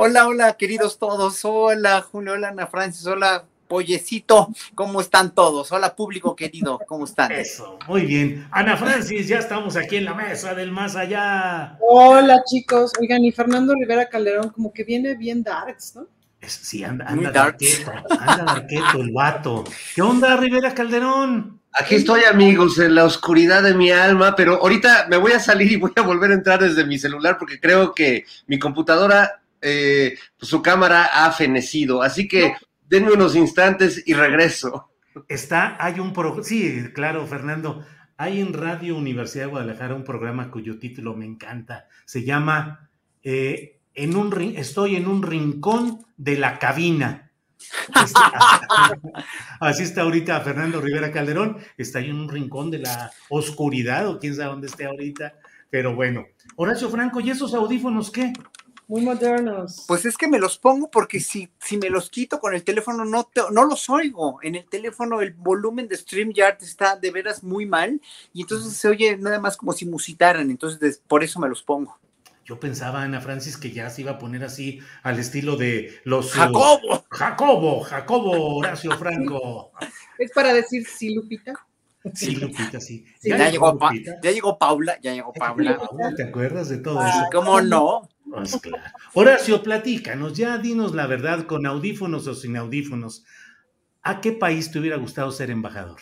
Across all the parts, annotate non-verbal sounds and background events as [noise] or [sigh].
Hola, hola, queridos todos. Hola, Julio, hola, Ana Francis, hola, Pollecito. ¿Cómo están todos? Hola, público querido, ¿cómo están? Eso, muy bien. Ana Francis, ya estamos aquí en la mesa del más allá. Hola, chicos. Oigan, y Fernando Rivera Calderón, como que viene bien darks, ¿no? Es- sí, anda, anda darqueto, anda darqueto el vato. ¿Qué onda, Rivera Calderón? Aquí estoy, amigos, en la oscuridad de mi alma, pero ahorita me voy a salir y voy a volver a entrar desde mi celular porque creo que mi computadora, eh, pues, su cámara ha fenecido. Así que denme unos instantes y regreso. Está, hay un programa, sí, claro, Fernando, hay en Radio Universidad de Guadalajara un programa cuyo título me encanta. Se llama eh, en un Estoy en un rincón de la cabina. Este, [laughs] así está ahorita Fernando Rivera Calderón, está ahí en un rincón de la oscuridad o quién sabe dónde esté ahorita, pero bueno. Horacio Franco, ¿y esos audífonos qué? Muy modernos. Pues es que me los pongo porque si, si me los quito con el teléfono no, te- no los oigo. En el teléfono el volumen de StreamYard está de veras muy mal y entonces se oye nada más como si musitaran. Entonces des- por eso me los pongo. Yo pensaba, Ana Francis, que ya se iba a poner así al estilo de los... uh, ¡Jacobo! Jacobo, Jacobo Horacio Franco. [laughs] Es para decir sí, Lupita. Sí, Lupita, sí. Sí, Ya, llegó, Pa- Lupita. ya llegó Paula, [laughs] ya llegó Paula. Paula, ¿Te acuerdas de todo Ah, eso? ¿Cómo no? Pues. Horacio, platícanos, ya dinos la verdad, con audífonos o sin audífonos. ¿A qué país te hubiera gustado ser embajador?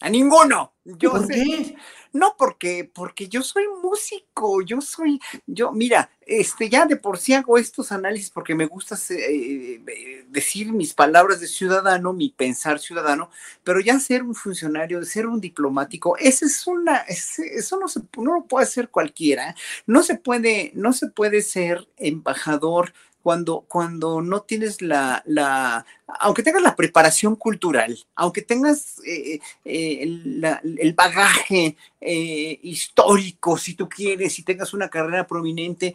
A ninguno. Yo ¿Por sé- qué? No, porque, porque yo soy músico, yo soy, yo, mira, este, ya de por sí hago estos análisis porque me gusta eh, eh, decir mis palabras de ciudadano, mi pensar ciudadano, pero ya ser un funcionario, ser un diplomático, esa es una, ese- eso no se, no lo puede hacer cualquiera, no se puede, no se puede ser embajador cuando, cuando no tienes la, la, aunque tengas la preparación cultural, aunque tengas eh, eh, el, bagaje eh, histórico, si tú quieres, si tengas una carrera prominente,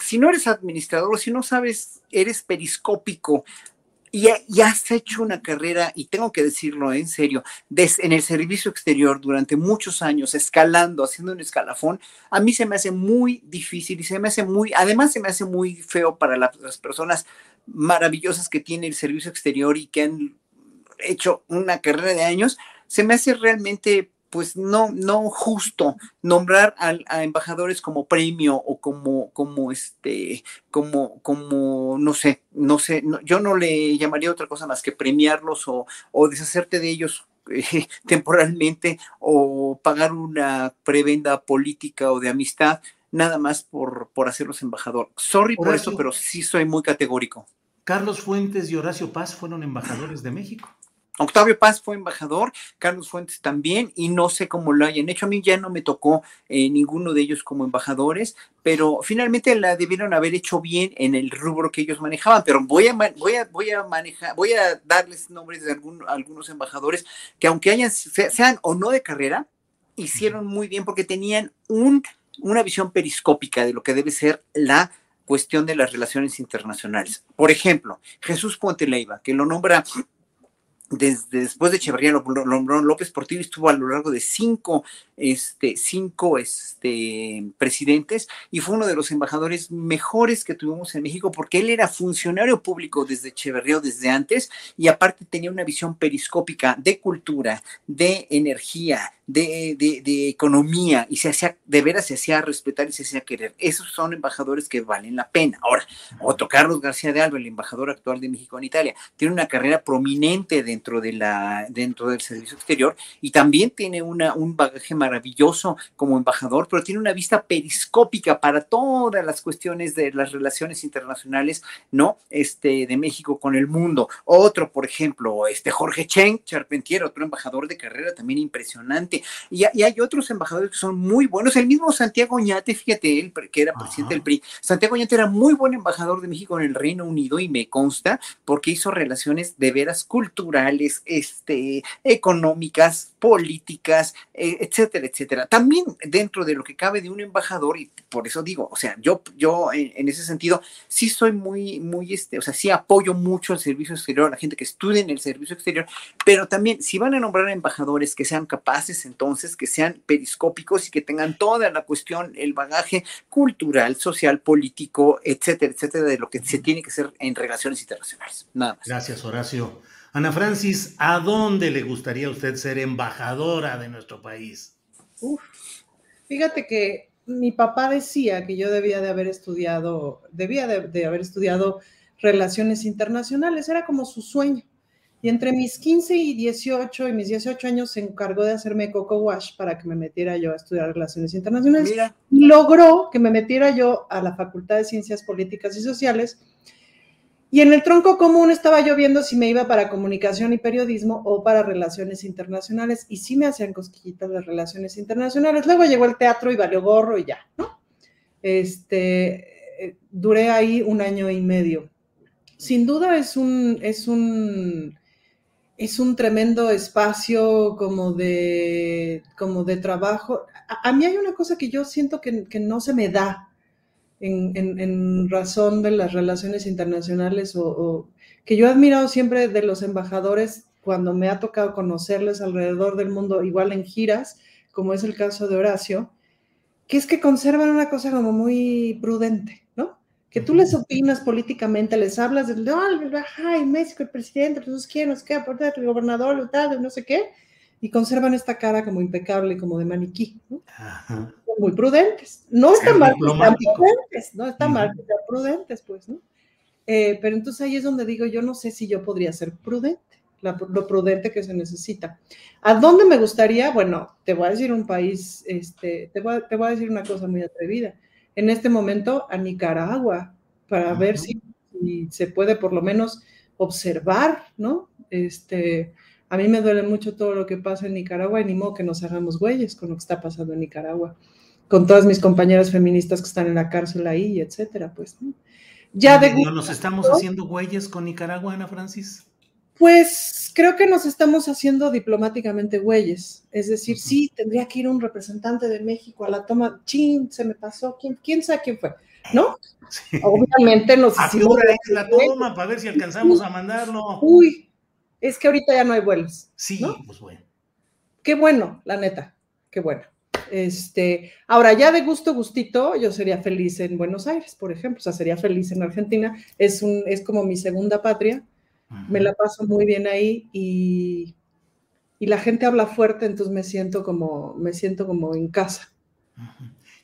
si no eres administrador, si no sabes, eres periscópico y, y has hecho una carrera, y tengo que decirlo en serio, des- en el servicio exterior durante muchos años, escalando, haciendo un escalafón, a mí se me hace muy difícil y se me hace muy, además se me hace muy feo para la- las personas maravillosas que tiene el servicio exterior y que han hecho una carrera de años, se me hace realmente pues no, no justo nombrar a, embajadores como premio o como, como este, como, como, no sé, no sé, no- yo no le llamaría otra cosa más que premiarlos o, o deshacerte de ellos eh, [laughs] temporalmente o pagar una prebenda política o de amistad, nada más por, por hacerlos embajador. Sorry por eso, pero sí soy muy categórico. Carlos Fuentes y Horacio Paz fueron embajadores de México. Octavio Paz fue embajador, Carlos Fuentes también, y no sé cómo lo hayan hecho. A mí ya no me tocó eh, ninguno de ellos como embajadores, pero finalmente la debieron haber hecho bien en el rubro que ellos manejaban. Pero voy a, ma- voy a, voy a manejar, voy a darles nombres de algún- algunos embajadores que aunque hayan, se- sean o no de carrera, hicieron muy bien porque tenían un, una visión periscópica de lo que debe ser la cuestión de las relaciones internacionales. Por ejemplo, Jesús Puente Leiva, que lo nombra desde después de Echeverría lo López Portillo estuvo a lo largo de cinco, este, cinco este, presidentes y fue uno de los embajadores mejores que tuvimos en México porque él era funcionario público desde Echeverría desde antes y aparte tenía una visión periscópica de cultura, de energía, de, de, economía y se hacía, de veras se hacía respetar y se hacía querer. Esos son embajadores que valen la pena. Ahora, Otto Carlos García de Alba, el embajador actual de México en Italia, tiene una carrera prominente dentro, de la, dentro del servicio exterior y también tiene una, un bagaje maravilloso como embajador, pero tiene una vista periscópica para todas las cuestiones de las relaciones internacionales, ¿no? Este, de México con el mundo. Otro, por ejemplo, este Jorge Chen Charpentier, otro embajador de carrera también impresionante y, hay otros embajadores que son muy buenos. El mismo Santiago Oñate, fíjate, él que era presidente del PRI. Santiago Oñate era muy buen embajador de México en el Reino Unido y me consta porque hizo relaciones de veras culturales, este, económicas, políticas, eh, etcétera, etcétera. También dentro de lo que cabe de un embajador, y por eso digo, o sea, yo, yo en, ese sentido sí soy muy, muy, este, o sea, sí apoyo mucho el servicio exterior, a la gente que estudia en el servicio exterior, pero también si van a nombrar embajadores que sean capaces entonces que sean periscópicos y que tengan toda la cuestión, el bagaje cultural, social, político, etcétera, etcétera, de lo que se tiene que hacer en relaciones internacionales. Nada más. Gracias, Horacio. Ana Francis, ¿a dónde le gustaría a usted ser embajadora de nuestro país? Uf, fíjate que mi papá decía que yo debía de haber estudiado, debía de haber estudiado relaciones internacionales, era como su sueño. Y entre mis 15 y 18 y mis 18 años se encargó de hacerme coco wash para que me metiera yo a estudiar relaciones internacionales. Y logró que me metiera yo a la Facultad de Ciencias Políticas y Sociales. Y en el tronco común estaba yo viendo si me iba para comunicación y periodismo o para relaciones internacionales. Y sí me hacían cosquillitas las relaciones internacionales. Luego llegó el teatro y valió gorro y ya, ¿no? Este, eh, duré ahí un año y medio. Sin duda es un, es un es un tremendo espacio como de, como de trabajo. A, mí hay una cosa que yo siento que, no se me da en, razón de las relaciones internacionales o, que yo he admirado siempre de los embajadores cuando me ha tocado conocerles alrededor del mundo, igual en giras, como es el caso de Horacio, que es que conservan una cosa como muy prudente que tú les opinas políticamente, les hablas de, no, ay, México, el presidente, pues quién, nos queda, el gobernador, tal, no sé qué, y conservan esta cara como impecable, como de maniquí, ¿no? Muy prudentes. No está mal que sean prudentes, no está mal que sean prudentes, pues, ¿no? Eh, pero entonces ahí es donde digo, yo no sé si yo podría ser prudente, lo prudente que se necesita. ¿A dónde me gustaría? Bueno, te voy a decir un país, este, te voy te voy a decir una cosa muy atrevida en este momento a Nicaragua para ver si, se puede por lo menos observar, ¿no? Este, a mí me duele mucho todo lo que pasa en Nicaragua y ni modo que nos hagamos güeyes con lo que está pasando en Nicaragua, con todas mis compañeras feministas que están en la cárcel ahí, etcétera, pues. Ya de ¿No nos estamos haciendo güeyes con Nicaragua, Ana Francis? Pues creo que nos estamos haciendo diplomáticamente güeyes. Es decir, sí, tendría que ir un representante de México a la toma. Chin, se me pasó. ¿Quién, quién sabe quién fue? ¿No? Obviamente nos ¿A qué hora es la toma para ver si alcanzamos a mandarlo? Uy, es que ahorita ya no hay vuelos. Sí, pues bueno. Qué bueno, la neta, qué bueno. Este, ahora ya de gusto gustito, yo sería feliz en Buenos Aires, por ejemplo, o sea, sería feliz en Argentina, es un es como mi segunda patria me la paso muy bien ahí y, la gente habla fuerte, entonces me siento como, me siento como en casa.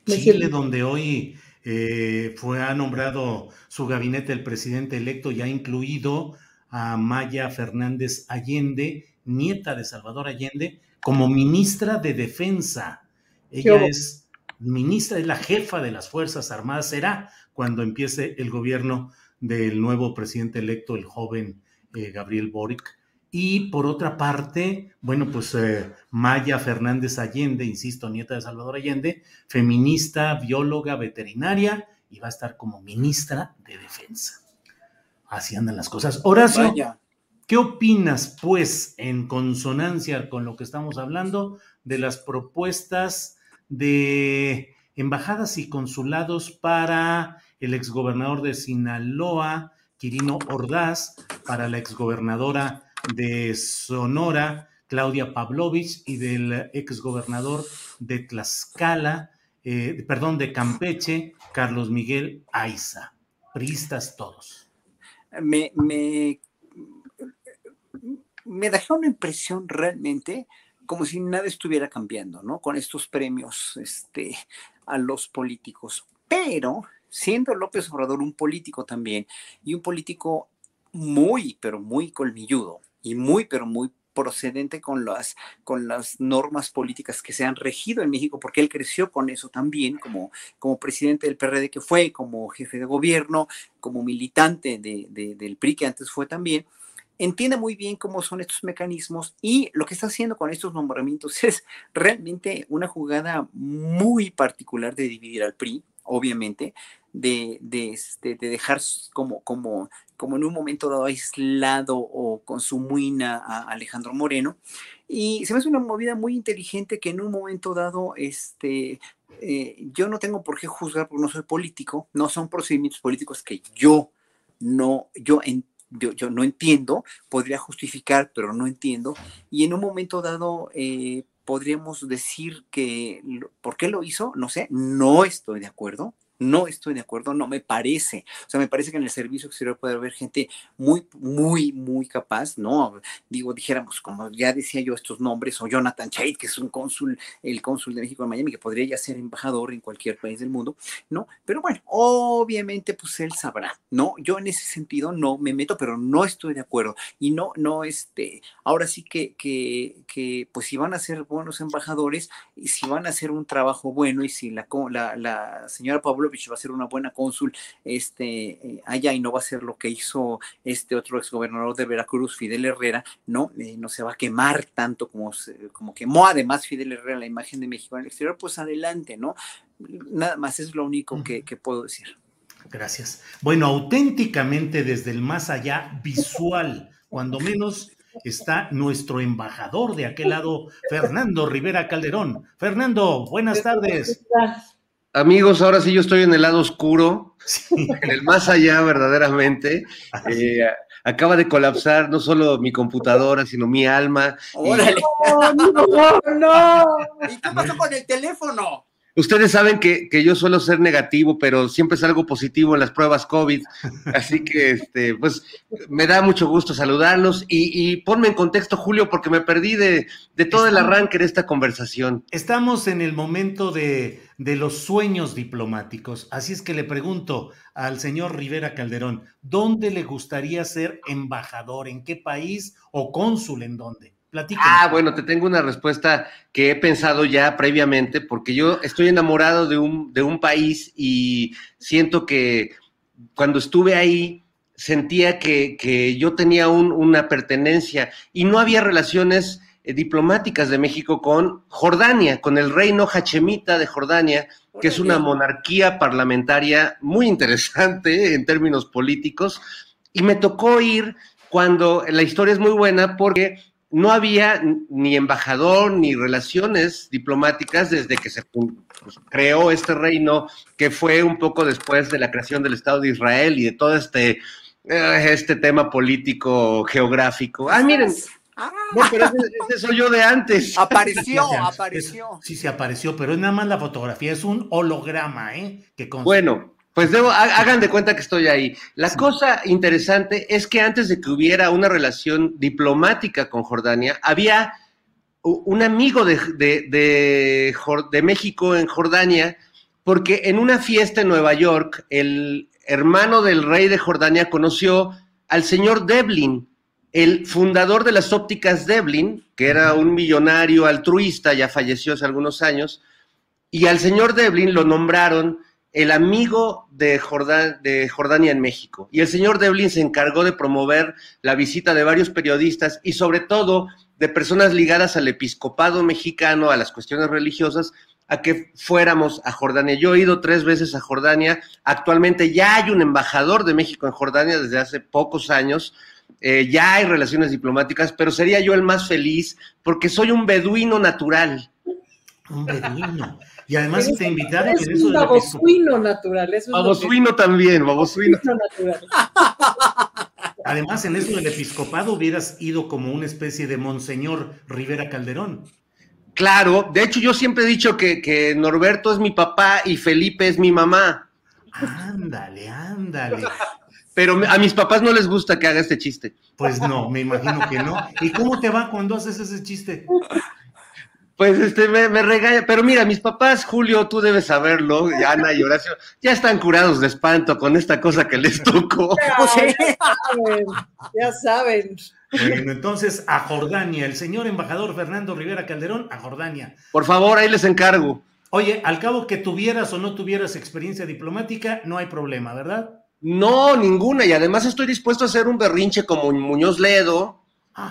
Chile, donde hoy eh, fue ha nombrado su gabinete el presidente electo y ha incluido a Maya Fernández Allende, nieta de Salvador Allende, como ministra de Defensa. Ella es ministra, es la jefa de las Fuerzas Armadas, será cuando empiece el gobierno del nuevo presidente electo, el joven eh, Gabriel Boric. Y por otra parte, bueno, pues eh, Maya Fernández Allende, insisto, nieta de Salvador Allende, feminista, bióloga, veterinaria, y va a estar como ministra de Defensa. Así andan las cosas. Horacio, ¿qué opinas, pues, en consonancia con lo que estamos hablando, de las propuestas de embajadas y consulados para el exgobernador de Sinaloa, Quirino Ordaz, para la exgobernadora de Sonora, Claudia Pavlovich, y del exgobernador de Tlaxcala, eh, perdón, de Campeche, Carlos Miguel Aiza. Priistas todos. Me, me, me dejó una impresión realmente como si nada estuviera cambiando, ¿no? Con estos premios este, a los políticos. Pero siendo López Obrador un político también, y un político muy, pero muy colmilludo, y muy, pero muy procedente con las, con las normas políticas que se han regido en México, porque él creció con eso también, como, como presidente del PRD que fue, como jefe de gobierno, como militante del PRI que antes fue también. Entiende muy bien cómo son estos mecanismos y lo que está haciendo con estos nombramientos [laughs] es realmente una jugada muy particular de dividir al PRI, obviamente, de, de, este, de dejar como, como, como en un momento dado aislado o con su muina a Alejandro Moreno. Y se me hace una movida muy inteligente que en un momento dado, este, eh, yo no tengo por qué juzgar porque no soy político, no son procedimientos políticos que yo no, yo entiendo yo, no entiendo, podría justificar, pero no entiendo. Y en un momento dado eh, podríamos decir que, ¿por qué lo hizo? No sé, no estoy de acuerdo. No estoy de acuerdo, no me parece. O sea, me parece que en el servicio exterior puede haber gente muy, muy, muy capaz, ¿no? Digo, dijéramos, como ya decía yo estos nombres, o Jonathan Chait, que es un cónsul, el cónsul de México en Miami, que podría ya ser embajador en cualquier país del mundo, ¿no? Pero bueno, obviamente, pues él sabrá, ¿no? Yo en ese sentido no me meto, pero no estoy de acuerdo. Y no, no, este, ahora sí que, que, que pues si van a ser buenos embajadores, y si van a hacer un trabajo bueno, y si la, la, la señora Pablo va a ser una buena cónsul este, eh, allá y no va a ser lo que hizo este otro exgobernador de Veracruz, Fidel Herrera, no, eh, no se va a quemar tanto como, como quemó además Fidel Herrera la imagen de México en el exterior, pues adelante, ¿no? Nada más es lo único que, que puedo decir. Gracias. Bueno, auténticamente desde el más allá visual, cuando menos está nuestro embajador de aquel lado, Fernando Rivera Calderón. Fernando, buenas tardes. Amigos, ahora sí yo estoy en el lado oscuro, en el más allá verdaderamente. Eh, acaba de colapsar no solo mi computadora, sino mi alma. ¡Órale! no, no, no. ¿Y qué pasó con el teléfono? Ustedes saben que, yo suelo ser negativo, pero siempre salgo positivo en las pruebas COVID. [laughs] Así que, este, pues, me da mucho gusto saludarlos y, ponme en contexto, Julio, porque me perdí de, todo el arranque de esta conversación. Estamos en el momento de, de los sueños diplomáticos. Así es que le pregunto al señor Rivera Calderón, ¿dónde le gustaría ser embajador? ¿En qué país o cónsul en dónde? Ah, bueno, te tengo una respuesta que he pensado ya previamente, porque yo estoy enamorado de un, de un país y siento que cuando estuve ahí sentía que, yo tenía una pertenencia y no había relaciones eh, diplomáticas de México con Jordania, con el reino Hachemita de Jordania, que es una monarquía parlamentaria muy interesante [laughs] en términos políticos. Y me tocó ir cuando la historia es muy buena porque no había ni embajador ni relaciones diplomáticas desde que se pues, creó este reino, que fue un poco después de la creación del Estado de Israel y de todo este, eh, este tema político geográfico. Ah, miren. No, pero ese, soy yo de antes. [laughs] Apareció, apareció. sí, se apareció, pero es nada más la fotografía, es un holograma, ¿eh? Que bueno, pues debo, hagan de cuenta que estoy ahí. La cosa interesante es que antes de que hubiera una relación diplomática con Jordania, había un amigo de, de, México en Jordania, porque en una fiesta en Nueva York, el hermano del rey de Jordania conoció al señor Devlin, el fundador de las ópticas Devlin, que era un millonario altruista, ya falleció hace algunos años, y al señor Devlin lo nombraron el amigo de, Jordania en México. Y el señor Devlin se encargó de promover la visita de varios periodistas y sobre todo de personas ligadas al episcopado mexicano, a las cuestiones religiosas, a que fuéramos a Jordania. Yo he ido tres veces a Jordania. Actualmente ya hay un embajador de México en Jordania desde hace pocos años. Eh, ya hay relaciones diplomáticas, pero sería yo el más feliz porque soy un beduino natural. Un beduino. Y además te invitaron es un babosuino natural. babosuino también, babosuino. natural. Además, en eso del episcopado hubieras ido como una especie de Monseñor Rivera Calderón. Claro, de hecho yo siempre he dicho que, que Norberto es mi papá y Felipe es mi mamá. Ándale, ándale. Pero a mis papás no les gusta que haga este chiste. Pues no, me imagino que no. ¿Y cómo te va cuando haces ese chiste? Pues este, me, me, regaña, pero mira, mis papás, Julio, tú debes saberlo, y Ana y Horacio, ya están curados de espanto con esta cosa que les tocó. [laughs] Ya saben, ya saben. Bueno, entonces a Jordania, el señor embajador Fernando Rivera Calderón, a Jordania. Por favor, ahí les encargo. Oye, al cabo que tuvieras o no tuvieras experiencia diplomática, no hay problema, ¿verdad? No, ninguna, y además estoy dispuesto a hacer un berrinche como Muñoz Ledo,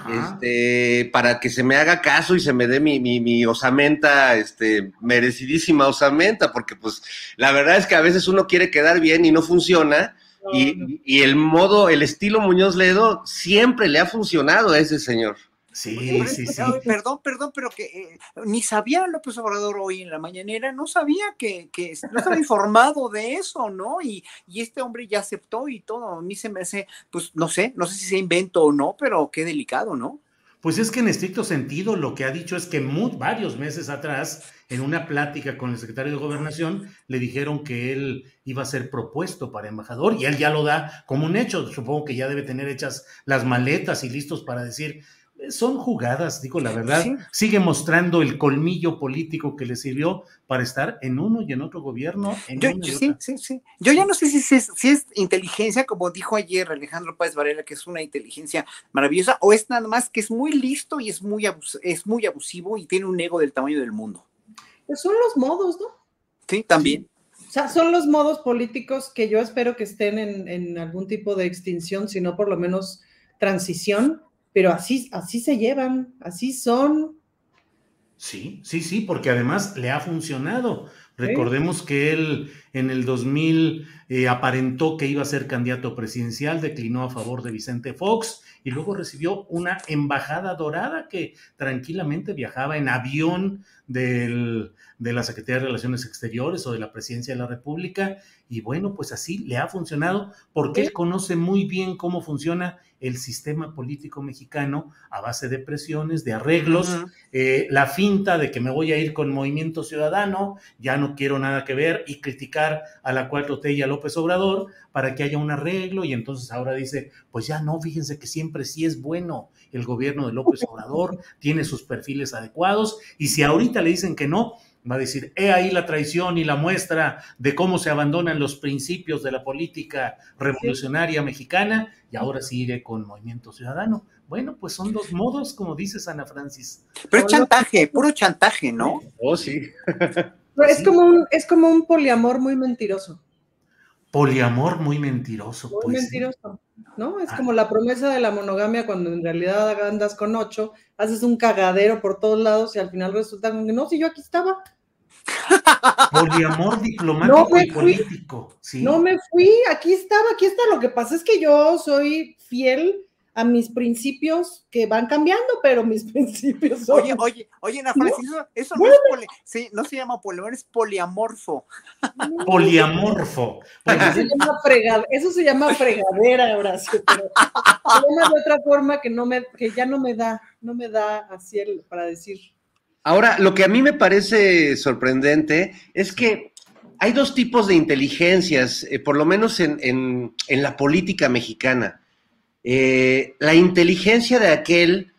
este, para que se me haga caso y se me dé mi, mi, mi, osamenta, este, merecidísima osamenta, porque pues la verdad es que a veces uno quiere quedar bien y no funciona, no, y, no. y, el modo, el estilo Muñoz Ledo siempre le ha funcionado a ese señor. Sí, sí, sí. Perdón, perdón, pero que eh, ni sabía López Obrador hoy en la mañanera, no sabía que, que no estaba informado de eso, ¿no? Y, y, este hombre ya aceptó y todo. A mí se me hace, pues no sé, no sé si se invento o no, pero qué delicado, ¿no? Pues es que en estricto sentido lo que ha dicho es que muy, varios meses atrás, en una plática con el secretario de Gobernación, le dijeron que él iba a ser propuesto para embajador y él ya lo da como un hecho. Supongo que ya debe tener hechas las maletas y listos para decir, son jugadas, digo la verdad, sí. sigue mostrando el colmillo político que le sirvió para estar en uno y en otro gobierno. En yo, yo, sí, sí, sí. Yo ya no sé si, si, es, si, es, inteligencia, como dijo ayer Alejandro Páez Varela, que es una inteligencia maravillosa, o es nada más que es muy listo y es muy, abus es muy abusivo y tiene un ego del tamaño del mundo. Pues son los modos, ¿no? Sí, también. O sea, son los modos políticos que yo espero que estén en, en algún tipo de extinción, si no por lo menos transición, pero así, así se llevan, así son. Sí, sí, sí, porque además le ha funcionado. Recordemos que él en el 2000 eh, aparentó que iba a ser candidato presidencial, declinó a favor de Vicente Fox y luego recibió una embajada dorada que tranquilamente viajaba en avión del, de la Secretaría de Relaciones Exteriores o de la Presidencia de la República. Y bueno, pues así le ha funcionado. Porque él conoce muy bien cómo funciona el sistema político mexicano a base de presiones, de arreglos, uh -huh. eh, la finta de que me voy a ir con Movimiento Ciudadano, ya no quiero nada que ver y criticar a la 4T y a López Obrador para que haya un arreglo. Y entonces ahora dice, pues ya no, fíjense que siempre sí es bueno el gobierno de López [laughs] Obrador, tiene sus perfiles adecuados. Y si ahorita le dicen que no, va a decir, he ahí la traición y la muestra de cómo se abandonan los principios de la política revolucionaria sí. mexicana y ahora sí iré con Movimiento Ciudadano. Bueno, pues son dos modos, como dices Ana Francis. Pero es chantaje, puro chantaje, ¿no? Oh, sí. [laughs] es, como un, es como un poliamor muy mentiroso. Poliamor muy mentiroso. Muy pues, mentiroso, ¿no? Es ah. como la promesa de la monogamia cuando en realidad andas con ocho, haces un cagadero por todos lados y al final resulta que no, si yo aquí estaba. Poliamor diplomático no y político. Sí. No me fui, aquí estaba, aquí está. Lo que pasa es que yo soy fiel a mis principios que van cambiando, pero mis [laughs] principios son... Oye, oye, oye, Ana Francisco, ¿No? eso no, es poli... sí, no se llama poliamor, es poliamorfo. Poliamorfo. Eso se llama, frega... eso se llama fregadera, Horacio, pero se llama de otra forma que, no me, que ya no me da, no me da así el, para decir. Ahora, lo que a mí me parece sorprendente es que hay dos tipos de inteligencias, eh, por lo menos en, en, en la política mexicana. Eh, la inteligencia de aquel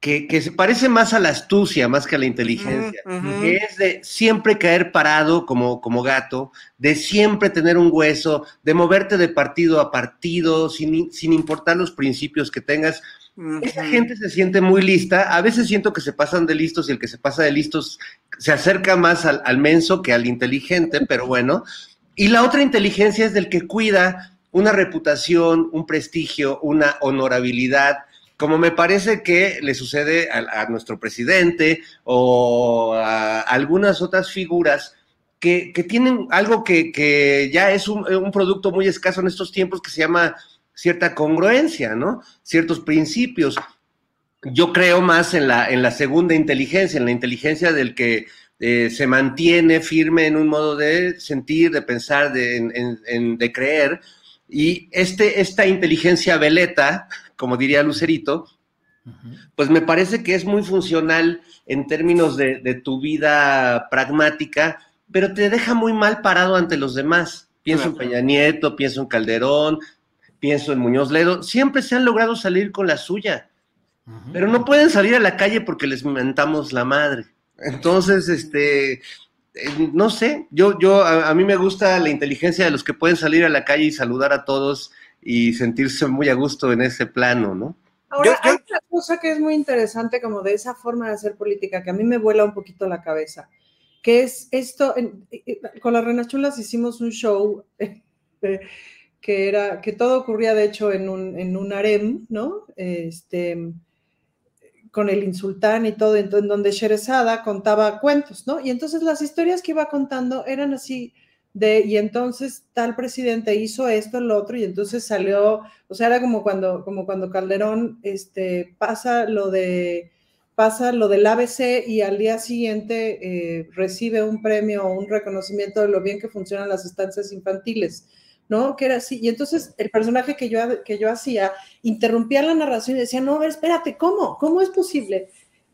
que, que, se parece más a la astucia más que a la inteligencia, uh -huh. es de siempre caer parado como, como gato, de siempre tener un hueso, de moverte de partido a partido, sin, sin importar los principios que tengas. Esa gente se siente muy lista, a veces siento que se pasan de listos y el que se pasa de listos se acerca más al, al menso que al inteligente, pero bueno. Y la otra inteligencia es del que cuida una reputación, un prestigio, una honorabilidad, como me parece que le sucede a, a nuestro presidente o a algunas otras figuras que, que tienen algo que, que ya es un, un, producto muy escaso en estos tiempos que se llama cierta congruencia, ¿no? Ciertos principios. Yo creo más en la, en la segunda inteligencia, en la inteligencia del que eh, se mantiene firme en un modo de sentir, de pensar, de, en, en, de creer, Y este, esta inteligencia veleta, como diría Lucerito, pues me parece que es muy funcional en términos de, de, tu vida pragmática, pero te deja muy mal parado ante los demás. Pienso en Peña Nieto, pienso en Calderón, pienso en Muñoz Ledo, siempre se han logrado salir con la suya, pero no pueden salir a la calle porque les mentamos la madre. Entonces, este, eh, no sé, yo, yo, a, mí me gusta la inteligencia de los que pueden salir a la calle y saludar a todos y sentirse muy a gusto en ese plano, ¿no? Ahora, hay otra cosa que es muy interesante como de esa forma de hacer política que a mí me vuela un poquito la cabeza, que es esto, con las Renachulas hicimos un show [laughs] que era, que todo ocurría de hecho en un, en un harem, ¿no? Este, con el insultán y todo, en donde Sherezada contaba cuentos, ¿no? Y entonces las historias que iba contando eran así de, y entonces tal presidente hizo esto, lo otro, y entonces salió, o sea, era como cuando, como cuando Calderón este, pasa lo de pasa lo del ABC y al día siguiente eh, recibe un premio o un reconocimiento de lo bien que funcionan las estancias infantiles. ¿No? Que era así. Y entonces el personaje que yo, que yo hacía interrumpía la narración y decía, no, a ver, espérate, ¿cómo? ¿Cómo es posible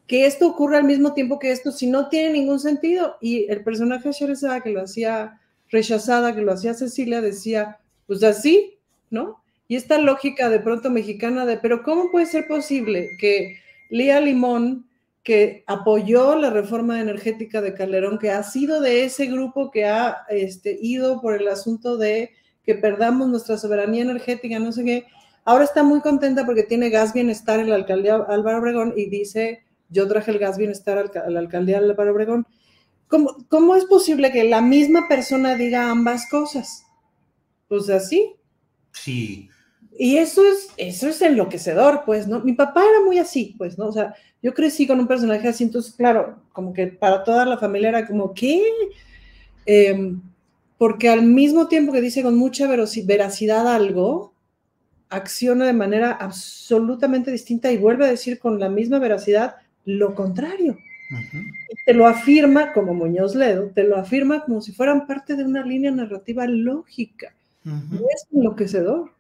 que esto ocurra al mismo tiempo que esto si no tiene ningún sentido? Y el personaje Sherezada, que lo hacía rechazada, que lo hacía Cecilia, decía, pues así, ¿no? Y esta lógica de pronto mexicana de, pero ¿cómo puede ser posible que Lía Limón, que apoyó la reforma energética de Calderón, que ha sido de ese grupo que ha este, ido por el asunto de que perdamos nuestra soberanía energética, no sé qué. Ahora está muy contenta porque tiene gas bienestar en la alcaldía Álvaro Obregón y dice, yo traje el gas bienestar a la alcaldía Álvaro Obregón. ¿Cómo, ¿Cómo es posible que la misma persona diga ambas cosas? Pues así. Sí. Y eso es, eso es enloquecedor, pues, ¿no? Mi papá era muy así, pues, ¿no? O sea, yo crecí con un personaje así, entonces, claro, como que para toda la familia era como, ¿qué? Eh, porque al mismo tiempo que dice con mucha veracidad algo, acciona de manera absolutamente distinta y vuelve a decir con la misma veracidad lo contrario. te lo afirma como Muñoz Ledo, te lo afirma como si fueran parte de una línea narrativa lógica. Es enloquecedor.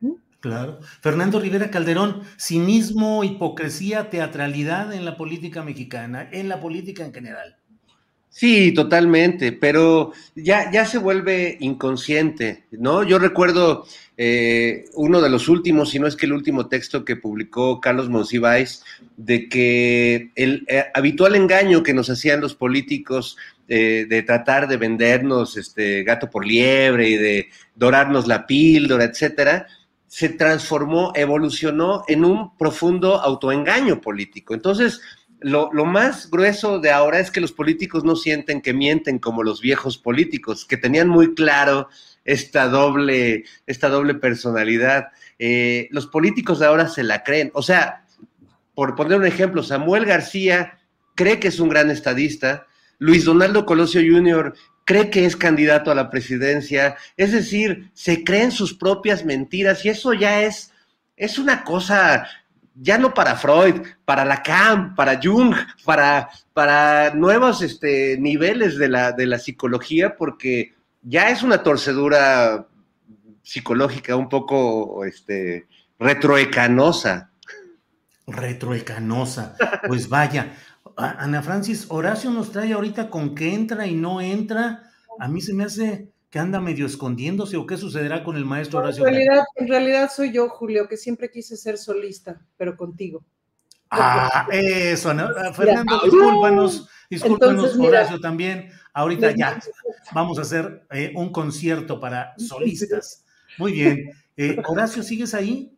Claro. Fernando Rivera Calderón, cinismo, hipocresía, teatralidad en la política mexicana, en la política en general. Sí, totalmente, pero ya, ya se vuelve inconsciente, ¿no? Yo recuerdo eh, uno de los últimos, si no es que el último texto que publicó Carlos Monsiváis, de que el eh, habitual engaño que nos hacían los políticos eh, de tratar de vendernos este gato por liebre y de dorarnos la píldora, etcétera, se transformó, evolucionó en un profundo autoengaño político. Entonces, lo, más grueso de ahora es que los políticos no sienten que mienten como los viejos políticos, que tenían muy claro esta doble, esta doble personalidad. Eh, los políticos de ahora se la creen. O sea, por poner un ejemplo, Samuel García cree que es un gran estadista, Luis Donaldo Colosio Jr. cree que es candidato a la presidencia, es decir, se creen sus propias mentiras y eso ya es, es una cosa ya no para Freud, para Lacan, para Jung, para, para nuevos este, niveles de la, de la psicología, porque ya es una torcedura psicológica un poco este, retroecanosa. Retroecanosa, pues vaya. Ana Francis, Horacio nos trae ahorita con qué entra y no entra. A mí se me hace que anda medio escondiéndose o qué sucederá con el maestro Horacio? En realidad, en realidad soy yo, Julio, que siempre quise ser solista, pero contigo. Ah, eso, Fernando, discúlpanos, discúlpanos, Horacio también. Ahorita ya vamos a hacer eh, un concierto para solistas. Muy bien. Eh, Horacio, ¿sigues ahí?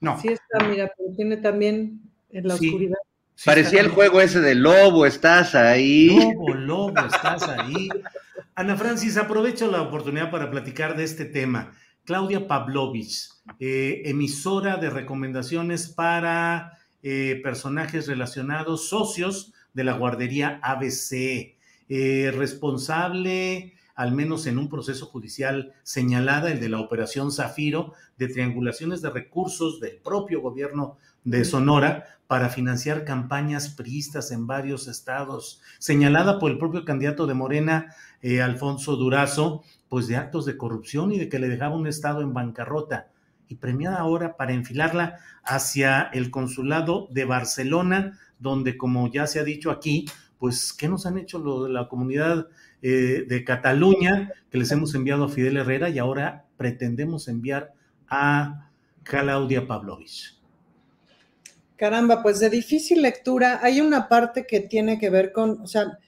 No. Sí está, mira, pero tiene también en la oscuridad. Parecía el juego ese de lobo, estás ahí. Lobo, lobo, estás ahí. [laughs] Ana Francis, aprovecho la oportunidad para platicar de este tema. Claudia Pavlovich, eh, emisora de recomendaciones para eh, personajes relacionados, socios de la guardería ABC, eh, responsable, al menos en un proceso judicial señalada, el de la operación Zafiro, de triangulaciones de recursos del propio gobierno de Sonora para financiar campañas priistas en varios estados, señalada por el propio candidato de Morena, eh, Alfonso Durazo, pues de actos de corrupción y de que le dejaba un Estado en bancarrota y premiada ahora para enfilarla hacia el consulado de Barcelona, donde como ya se ha dicho aquí, pues, ¿qué nos han hecho lo de la comunidad eh, de Cataluña? Que les hemos enviado a Fidel Herrera y ahora pretendemos enviar a Claudia Pavlovich. Caramba, pues de difícil lectura. Hay una parte que tiene que ver con, o sea,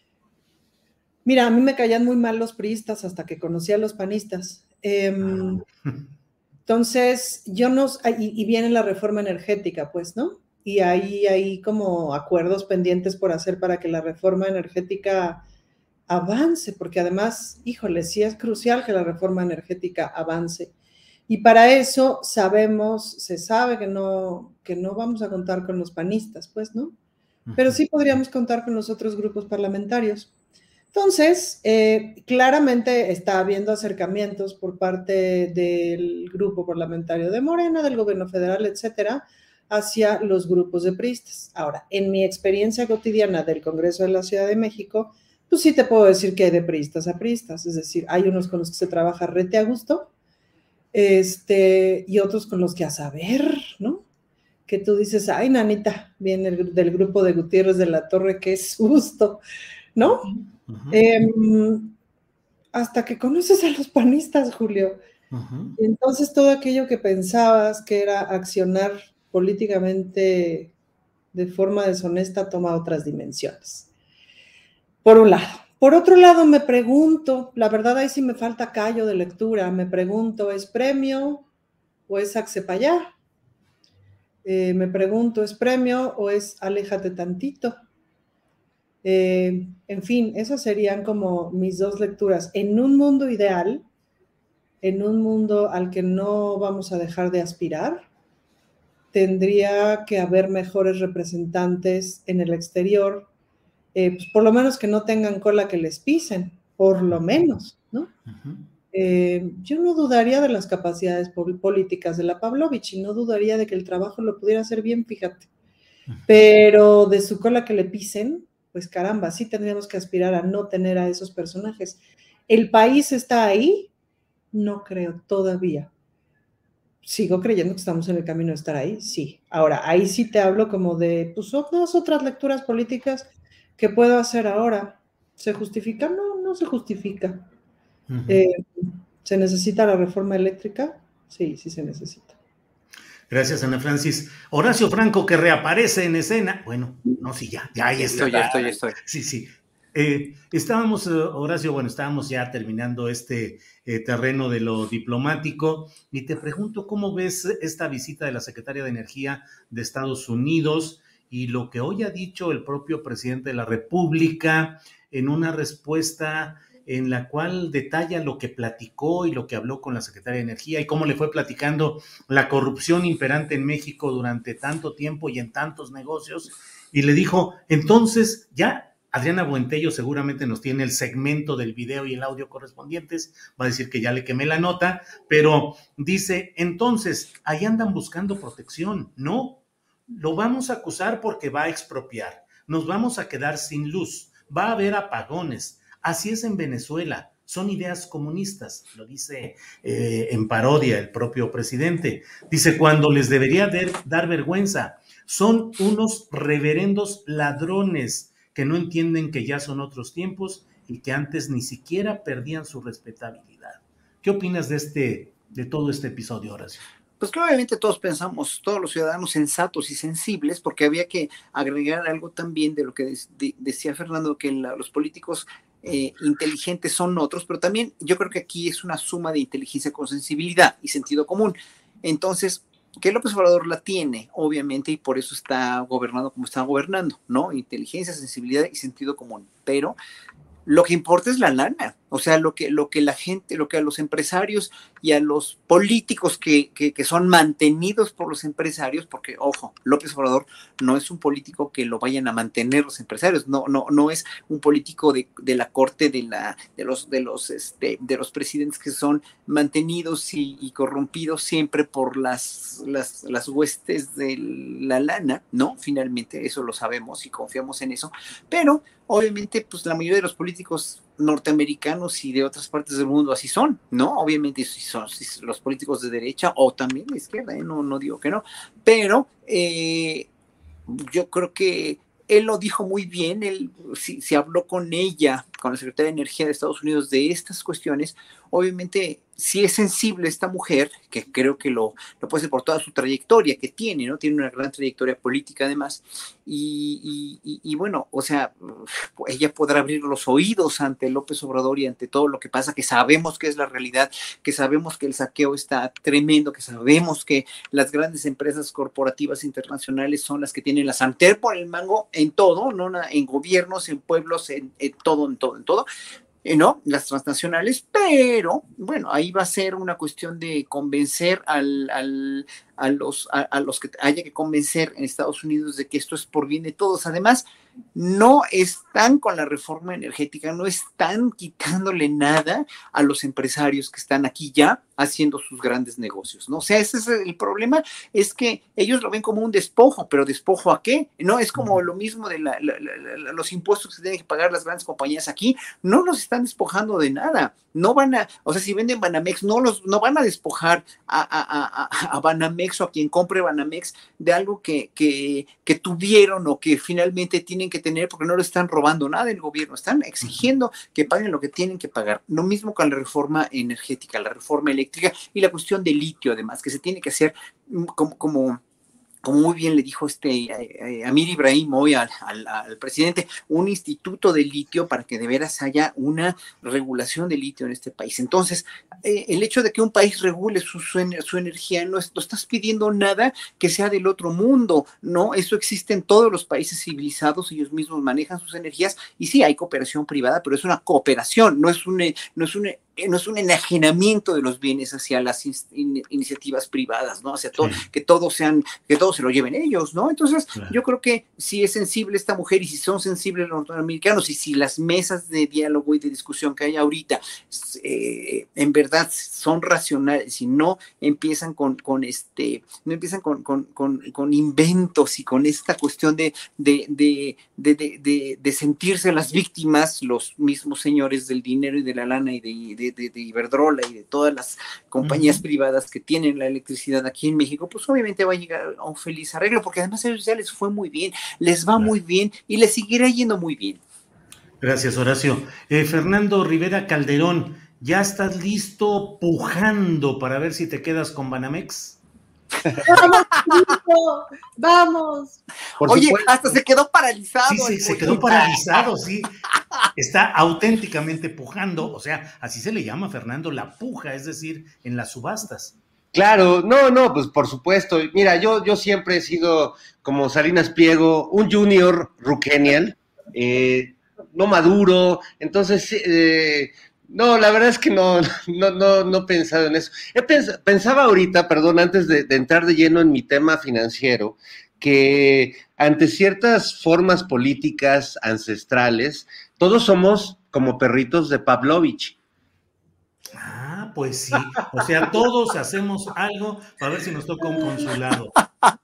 mira, a mí me caían muy mal los priistas hasta que conocí a los panistas. Em, entonces, yo no, y, y, viene la reforma energética, pues, ¿no? Y ahí hay como acuerdos pendientes por hacer para que la reforma energética avance, porque además, híjole, sí es crucial que la reforma energética avance. Y para eso sabemos, se sabe que no, que no vamos a contar con los panistas, pues, ¿no? Pero sí podríamos contar con los otros grupos parlamentarios. Entonces, eh, claramente está habiendo acercamientos por parte del grupo parlamentario de Morena, del gobierno federal, etcétera, hacia los grupos de priistas. Ahora, en mi experiencia cotidiana del Congreso de la Ciudad de México, pues sí te puedo decir que hay de priistas a priistas, es decir, hay unos con los que se trabaja rete a gusto este, y otros con los que a saber, ¿no? Que tú dices, ay, nanita, viene del grupo de Gutiérrez de la Torre, qué susto, ¿no? Em, hasta que conoces a los panistas, Julio. Y entonces todo aquello que pensabas que era accionar políticamente de forma deshonesta toma otras dimensiones. Por un lado. Por otro lado, me pregunto, la verdad ahí sí me falta callo de lectura, me pregunto, ¿es premio o es axepayá? Eh, me pregunto, ¿es premio o es aléjate tantito? Eh, en fin, esas serían como mis dos lecturas. En un mundo ideal, en un mundo al que no vamos a dejar de aspirar, tendría que haber mejores representantes en el exterior eh, pues por lo menos que no tengan cola que les pisen, por lo menos, ¿no? Eh, yo no dudaría de las capacidades políticas de la Pavlovich y no dudaría de que el trabajo lo pudiera hacer bien, fíjate. Pero de su cola que le pisen, pues caramba, sí tendríamos que aspirar a no tener a esos personajes. ¿El país está ahí? No creo todavía. Sigo creyendo que estamos en el camino de estar ahí, sí. Ahora, ahí sí te hablo como de, pues, otras lecturas políticas ¿Qué puedo hacer ahora? ¿Se justifica? No, no se justifica. Eh, ¿Se necesita la reforma eléctrica? Sí, sí se necesita. Gracias, Ana Francis. Horacio Franco, que reaparece en escena. Bueno, no, sí, ya, ya ahí está. Estoy, ya estoy, ya estoy. Sí, sí. Eh, estábamos, eh, Horacio, bueno, estábamos ya terminando este terreno de lo diplomático y te pregunto cómo ves esta visita de la secretaria de Energía de Estados Unidos y lo que hoy ha dicho el propio presidente de la República en una respuesta en la cual detalla lo que platicó y lo que habló con la secretaria de Energía y cómo le fue platicando la corrupción imperante en México durante tanto tiempo y en tantos negocios. Y le dijo, entonces ya Adriana Buentello seguramente nos tiene el segmento del video y el audio correspondientes, va a decir que ya le quemé la nota, pero dice, entonces, ahí andan buscando protección, ¿no? Lo vamos a acusar porque va a expropiar, nos vamos a quedar sin luz, va a haber apagones. Así es en Venezuela, son ideas comunistas, lo dice eh, en parodia el propio presidente. Dice, cuando les debería dar vergüenza, son unos reverendos ladrones que no entienden que ya son otros tiempos y que antes ni siquiera perdían su respetabilidad. ¿Qué opinas de este, de todo este episodio, Horacio? Pues que obviamente todos pensamos, todos los ciudadanos sensatos y sensibles, porque había que agregar algo también de lo que decía Fernando, que los políticos eh, inteligentes son otros, pero también yo creo que aquí es una suma de inteligencia con sensibilidad y sentido común. Entonces, que López Obrador la tiene, obviamente, y por eso está gobernando como está gobernando, ¿no? Inteligencia, sensibilidad y sentido común. Pero lo que importa es la lana. O sea, lo que, lo que la gente, lo que a los empresarios y a los políticos que, que, son mantenidos por los empresarios, porque, ojo, López Obrador no es un político que lo vayan a mantener los empresarios, no, no, no es un político de, de la corte de, la, de, los, de, los, este, de los presidentes que son mantenidos y, y corrompidos siempre por las, las, las huestes de la lana, ¿no? Finalmente, eso lo sabemos y confiamos en eso, pero obviamente, pues la mayoría de los políticos norteamericanos y de otras partes del mundo así son, ¿no? Obviamente si son los políticos de derecha o también de izquierda, ¿eh? no, no digo que no, pero eh, yo creo que él lo dijo muy bien, él si, habló con ella, con la Secretaría de Energía de Estados Unidos de estas cuestiones, obviamente si es sensible esta mujer, que creo que lo, lo puede ser por toda su trayectoria que tiene, ¿no? Tiene una gran trayectoria política además, y, y, bueno, o sea, ella podrá abrir los oídos ante López Obrador y ante todo lo que pasa, que sabemos que es la realidad, que sabemos que el saqueo está tremendo, que sabemos que las grandes empresas corporativas internacionales son las que tienen la sartén por el mango en todo, ¿no? En gobiernos, en pueblos, en todo, en todo, en todo. Eh, ¿no? Las transnacionales, pero bueno, ahí va a ser una cuestión de convencer al, al, a, los, a, los que haya que convencer en Estados Unidos de que esto es por bien de todos. Además, no están con la reforma energética, no están quitándole nada a los empresarios que están aquí ya haciendo sus grandes negocios, ¿no? O sea, ese es el problema, es que ellos lo ven como un despojo, pero despojo a qué? No, es como lo mismo de los impuestos que tienen que pagar las grandes compañías aquí, no los están despojando de nada, no van a, o sea, si venden Banamex, no los, no van a despojar a, a, a, a Banamex o a quien compre Banamex de algo que, que, que tuvieron o que finalmente tienen que tener porque no le están robando nada el gobierno, están exigiendo que paguen lo que tienen que pagar. Lo mismo con la reforma energética, la reforma eléctrica y la cuestión del litio, además, que se tiene que hacer mm, como, como como muy bien le dijo este eh, eh, Amir Ibrahim hoy al, presidente, un instituto de litio para que de veras haya una regulación de litio en este país. Entonces, eh, el hecho de que un país regule su, su, energía, no, no, estás pidiendo nada que sea del otro mundo, ¿no? Eso existe en todos los países civilizados, ellos mismos manejan sus energías y sí, hay cooperación privada, pero es una cooperación, no es un, no es un no es un enajenamiento de los bienes hacia las iniciativas privadas, ¿no? Hacia todo, que todos sean, que todos se lo lleven ellos, ¿no? Entonces, yo creo que si es sensible esta mujer y si son sensibles los norteamericanos y si las mesas de diálogo y de discusión que hay ahorita eh, en verdad son racionales y no empiezan con, con este, no empiezan con, con, con, inventos y con esta cuestión de, de, de, de, de sentirse las víctimas, los mismos señores del dinero y de la lana y de de, Iberdrola y de todas las compañías privadas que tienen la electricidad aquí en México, pues obviamente va a llegar a un feliz arreglo, porque además a ellos ya les fue muy bien, les va muy bien y les seguirá yendo muy bien. Gracias, Horacio. Eh, Fernando Rivera Calderón, ¿ya estás listo pujando para ver si te quedas con Banamex? Vamos, vamos. Oye, hasta se quedó paralizado. Sí, sí, se quedó paralizado, sí. Está auténticamente pujando, o sea, así se le llama, Fernando, la puja, es decir, en las subastas. Claro, no, no, pues por supuesto. Mira, yo, yo siempre he sido como Salinas Pliego, un junior ruquenial, eh, no maduro, entonces eh, no, la verdad es que no, [laughs] no, no, no he pensado en eso. pensaba ahorita, perdón, antes de, entrar de lleno en mi tema financiero, que ante ciertas formas políticas ancestrales, todos somos como perritos de Pavlovich. Pues sí. O sea, todos hacemos algo para ver si nos toca un consulado.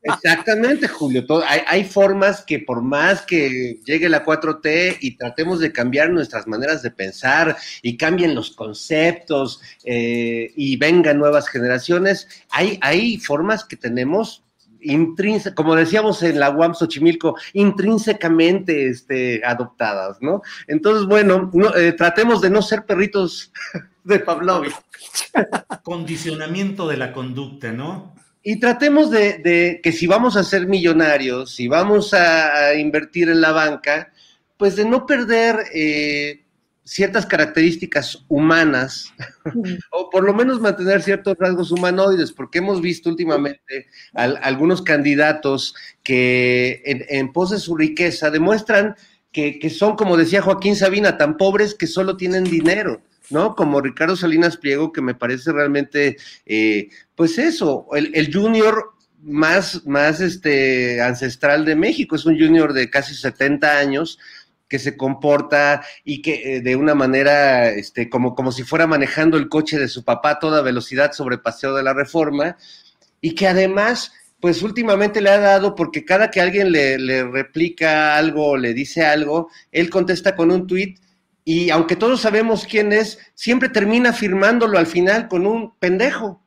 Exactamente, Julio. hay, formas que por más que llegue la 4T y tratemos de cambiar nuestras maneras de pensar y cambien los conceptos eh, y vengan nuevas generaciones, hay, formas que tenemos intrínsecamente, como decíamos en la UAM Xochimilco, intrínsecamente este, adoptadas, ¿no? Entonces, bueno, eh, tratemos de no ser perritos [laughs] de Pavlovich. [laughs] Condicionamiento de la conducta, ¿no? Y tratemos de, que si vamos a ser millonarios, si vamos a, invertir en la banca, pues de no perder eh, ciertas características humanas, [laughs] o por lo menos mantener ciertos rasgos humanoides, porque hemos visto últimamente algunos candidatos que en, pos de su riqueza demuestran que, que son, como decía Joaquín Sabina, tan pobres que solo tienen dinero. ¿No? Como Ricardo Salinas Pliego, que me parece realmente, eh, pues eso, el, junior más, más este, ancestral de México, es un junior de casi 70 años, que se comporta y que eh, de una manera, este, como, como si fuera manejando el coche de su papá a toda velocidad sobre Paseo de la Reforma, y que además, pues últimamente le ha dado, porque cada que alguien le, le replica algo le dice algo, él contesta con un tuit y aunque todos sabemos quién es, siempre termina firmándolo al final con un pendejo.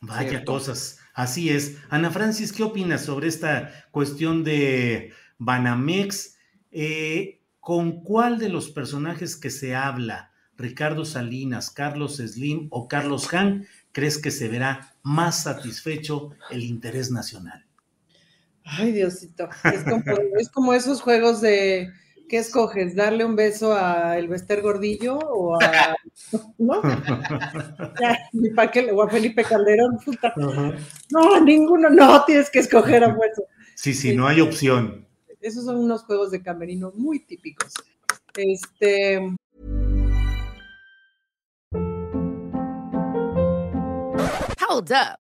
Vaya cosas, así es. Ana Francis, ¿qué opinas sobre esta cuestión de Banamex? Eh, ¿Con cuál de los personajes que se habla, Ricardo Salinas, Carlos Slim o Carlos Han, crees que se verá más satisfecho el interés nacional? Ay, Diosito, es como, esos juegos de, ¿qué escoges? ¿Darle un beso a Elvester Gordillo o a, [laughs] ¿no? [laughs] o a Felipe Calderón? No, ninguno, no, tienes que escoger a fuerza. Sí, sí, no hay opción. Esos son unos juegos de camerino muy típicos. Este. Hold up.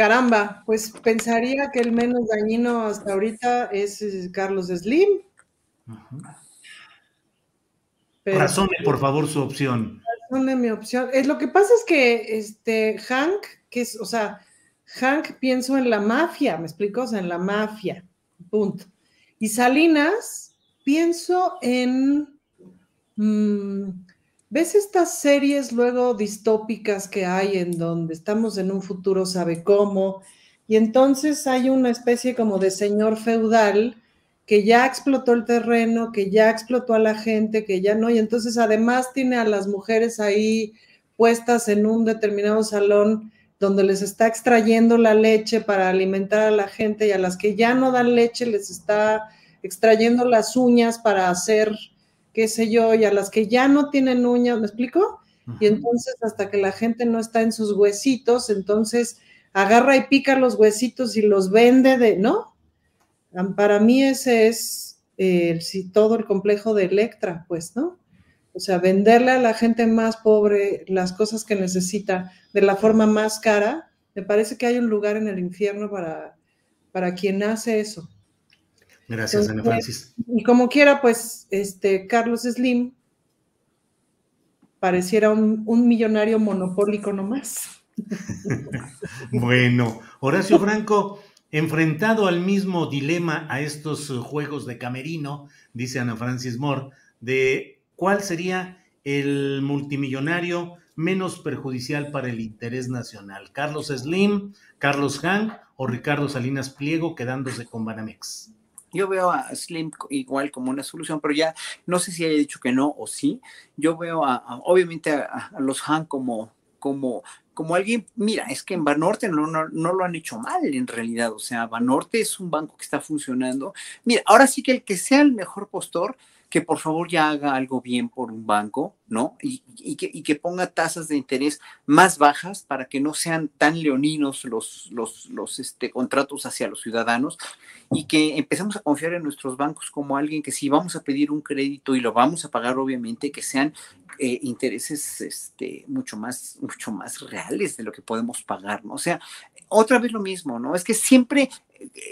Caramba, pues pensaría que el menos dañino hasta ahorita es Carlos Slim. Razone, por favor, su opción. Razone mi opción. Es, lo que pasa es que este Hank, que es, o sea, Hank pienso en la mafia, ¿me explico? O sea, en la mafia, punto. Y Salinas, pienso en... Mm, ¿Ves estas series luego distópicas que hay en donde estamos en un futuro sabe cómo? Y entonces hay una especie como de señor feudal que ya explotó el terreno, que ya explotó a la gente, que ya no, y entonces además tiene a las mujeres ahí puestas en un determinado salón donde les está extrayendo la leche para alimentar a la gente y a las que ya no dan leche les está extrayendo las uñas para hacer qué sé yo, y a las que ya no tienen uñas, ¿me explico? Y entonces hasta que la gente no está en sus huesitos, entonces agarra y pica los huesitos y los vende de, ¿no? Para mí ese es eh, todo el complejo de Electra, pues, ¿no? O sea, venderle a la gente más pobre las cosas que necesita de la forma más cara, me parece que hay un lugar en el infierno para, para quien hace eso. Gracias, Ana Francis. Y como quiera, pues, este Carlos Slim pareciera un, millonario monopólico nomás. [laughs] bueno, Horacio Franco, enfrentado al mismo dilema a estos juegos de camerino, dice Ana Francis Moore, de cuál sería el multimillonario menos perjudicial para el interés nacional, Carlos Slim, Carlos Han o Ricardo Salinas Pliego quedándose con Banamex. Yo veo a Slim igual como una solución, pero ya no sé si haya dicho que no o sí. Yo veo a, obviamente a, los Han como, como, como alguien, mira, es que en Banorte no, no, no, lo han hecho mal en realidad, o sea, Banorte es un banco que está funcionando. Mira, ahora sí que el que sea el mejor postor, que por favor ya haga algo bien por un banco, ¿no? Y, que, ponga tasas de interés más bajas para que no sean tan leoninos los, este, contratos hacia los ciudadanos y que empecemos a confiar en nuestros bancos como alguien que si vamos a pedir un crédito y lo vamos a pagar, obviamente, que sean eh, intereses este, mucho, más, mucho más reales de lo que podemos pagar, ¿no? O sea, otra vez lo mismo, ¿no? Es que siempre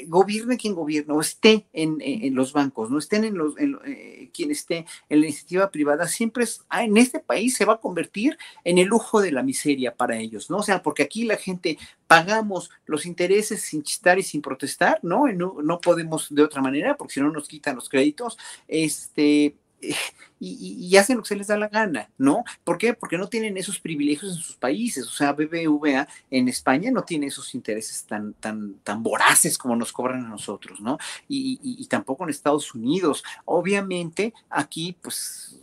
gobierne quien gobierna o esté en, los bancos, no estén en los, eh, quien esté en la iniciativa privada, siempre es, ah, en este país se va a convertir en el lujo de la miseria para ellos, ¿no? O sea, porque aquí la gente pagamos los intereses sin chistar y sin protestar, ¿no? No, no podemos de otra manera, porque si no nos quitan los créditos, este, [laughs] y, hacen lo que se les da la gana, ¿no? ¿Por qué? Porque no tienen esos privilegios en sus países. O sea, BBVA en España no tiene esos intereses tan, tan, tan voraces como nos cobran a nosotros, ¿no? Y, tampoco en Estados Unidos. Obviamente, aquí, pues.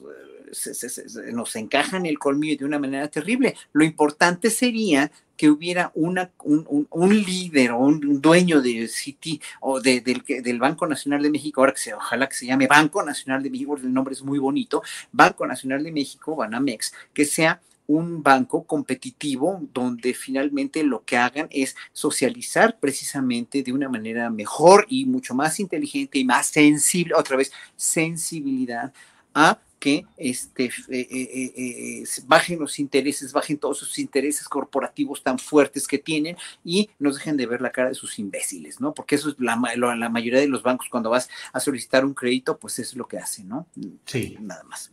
Nos encajan el colmillo de una manera terrible. Lo importante sería que hubiera una, un, un, líder o un dueño de City o de, del, del, Banco Nacional de México, ahora que se, ojalá que se llame Banco Nacional de México, porque el nombre es muy bonito, Banco Nacional de México, Banamex, que sea un banco competitivo donde finalmente lo que hagan es socializar precisamente de una manera mejor y mucho más inteligente y más sensible, otra vez, sensibilidad a que este, eh, eh, eh, bajen los intereses, bajen todos sus intereses corporativos tan fuertes que tienen y nos dejen de ver la cara de sus imbéciles, ¿no? Porque eso es la, la mayoría de los bancos cuando vas a solicitar un crédito, pues es lo que hacen, ¿no? Sí. Nada más.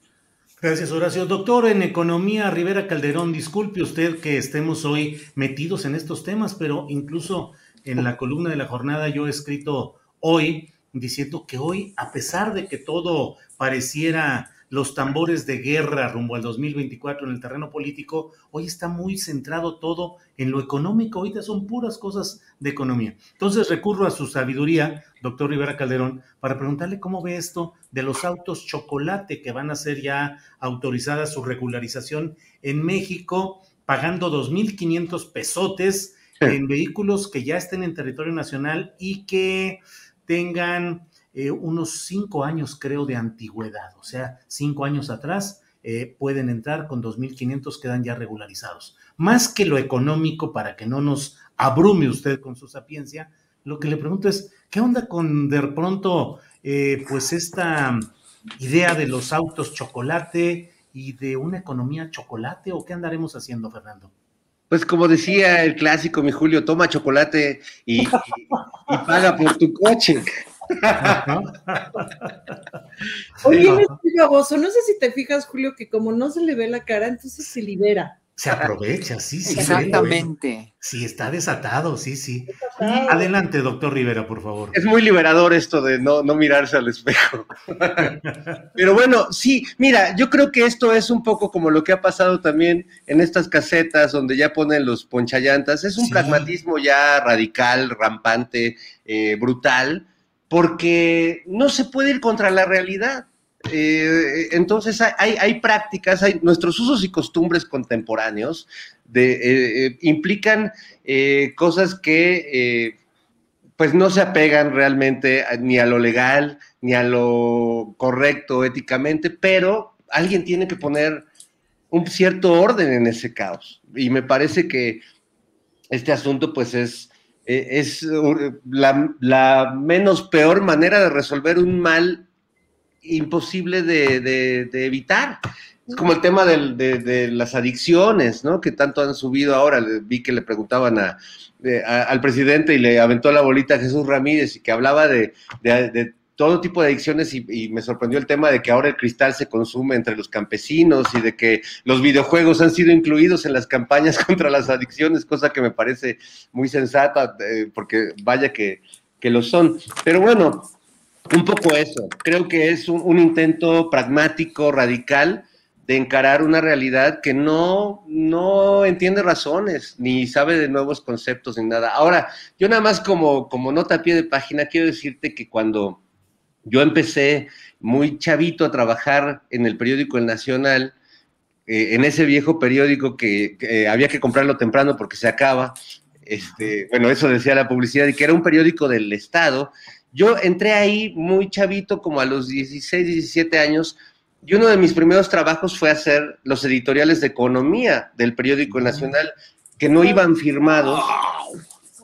Gracias, Horacio. Doctor en Economía, Rivera Calderón, disculpe usted que estemos hoy metidos en estos temas, pero incluso en la columna de la jornada yo he escrito hoy diciendo que hoy, a pesar de que todo pareciera los tambores de guerra rumbo al 2024 en el terreno político, hoy está muy centrado todo en lo económico, ahorita son puras cosas de economía. Entonces recurro a su sabiduría, doctor Rivera Calderón, para preguntarle cómo ve esto de los autos chocolate que van a ser ya autorizadas su regularización en México, pagando 2.500 pesotes en vehículos que ya estén en territorio nacional y que tengan eh, unos cinco años, creo, de antigüedad. O sea, cinco años atrás eh, pueden entrar con 2.500, quedan ya regularizados. Más que lo económico, para que no nos abrume usted con su sapiencia, lo que le pregunto es, ¿qué onda con de pronto, eh, pues esta idea de los autos chocolate y de una economía chocolate o qué andaremos haciendo, Fernando? Pues como decía el clásico, mi Julio, toma chocolate y paga por tu coche. Oye, es muy baboso. No sé si te fijas, Julio, que como no se le ve la cara, entonces se libera. Se aprovecha, sí, sí. Exactamente. Sí, está desatado, sí, sí. Adelante, doctor Rivera, por favor. Es muy liberador esto de no, no mirarse al espejo. [laughs] Pero bueno, sí, mira, yo creo que esto es un poco como lo que ha pasado también en estas casetas donde ya ponen los ponchallantas. Es un pragmatismo ya radical, rampante, eh, brutal porque no se puede ir contra la realidad. Eh, entonces hay, hay, prácticas, hay nuestros usos y costumbres contemporáneos eh, eh, implican cosas que pues no se apegan realmente ni a lo legal ni a lo correcto éticamente, pero alguien tiene que poner un cierto orden en ese caos. Y me parece que este asunto pues es eh, es la, menos peor manera de resolver un mal imposible de, evitar. Es como el tema de, las adicciones, ¿no? Que tanto han subido ahora. Vi que le preguntaban al presidente y le aventó la bolita a Jesús Ramírez y que hablaba de, todo tipo de adicciones y, me sorprendió el tema de que ahora el cristal se consume entre los campesinos y de que los videojuegos han sido incluidos en las campañas [laughs] contra las adicciones, cosa que me parece muy sensata, eh, porque vaya que, lo son. Pero bueno, un poco eso. Creo que es un, intento pragmático, radical, de encarar una realidad que no, no entiende razones, ni sabe de nuevos conceptos, ni nada. Ahora, yo nada más como, como nota a pie de página, quiero decirte que cuando yo empecé muy chavito a trabajar en el periódico El Nacional, eh, en ese viejo periódico que, había que comprarlo temprano porque se acaba. Este, bueno, eso decía la publicidad, y que era un periódico del Estado. Yo entré ahí muy chavito, como a los 16, 17 años, y uno de mis primeros trabajos fue hacer los editoriales de economía del periódico Nacional, que no iban firmados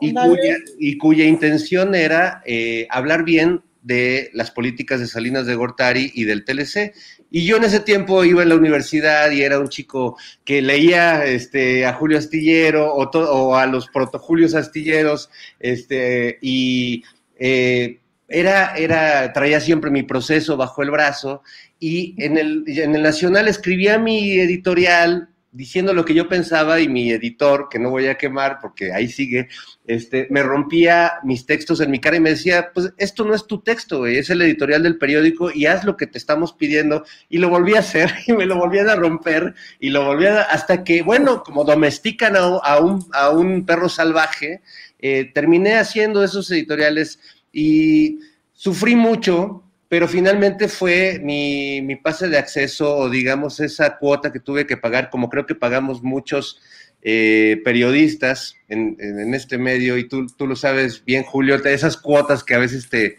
y cuya, y cuya intención era eh, hablar bien de las políticas de Salinas de Gortari y del TLC. Y yo en ese tiempo iba a la universidad y era un chico que leía este, a Julio Astillero o, a los protojulios astilleros, este, y eh, era, era, traía siempre mi proceso bajo el brazo, y en el, en el Nacional escribía mi editorial diciendo lo que yo pensaba y mi editor, que no voy a quemar porque ahí sigue, este, me rompía mis textos en mi cara y me decía, pues esto no es tu texto, es el editorial del periódico y haz lo que te estamos pidiendo. Y lo volví a hacer [laughs] y me lo volvían a romper y lo volvían a, hasta que, bueno, como domestican a, un, a un perro salvaje, eh, terminé haciendo esos editoriales y sufrí mucho pero finalmente fue mi, mi, pase de acceso o digamos esa cuota que tuve que pagar, como creo que pagamos muchos eh, periodistas en, en, este medio, y tú, tú lo sabes bien, Julio, esas cuotas que a veces te,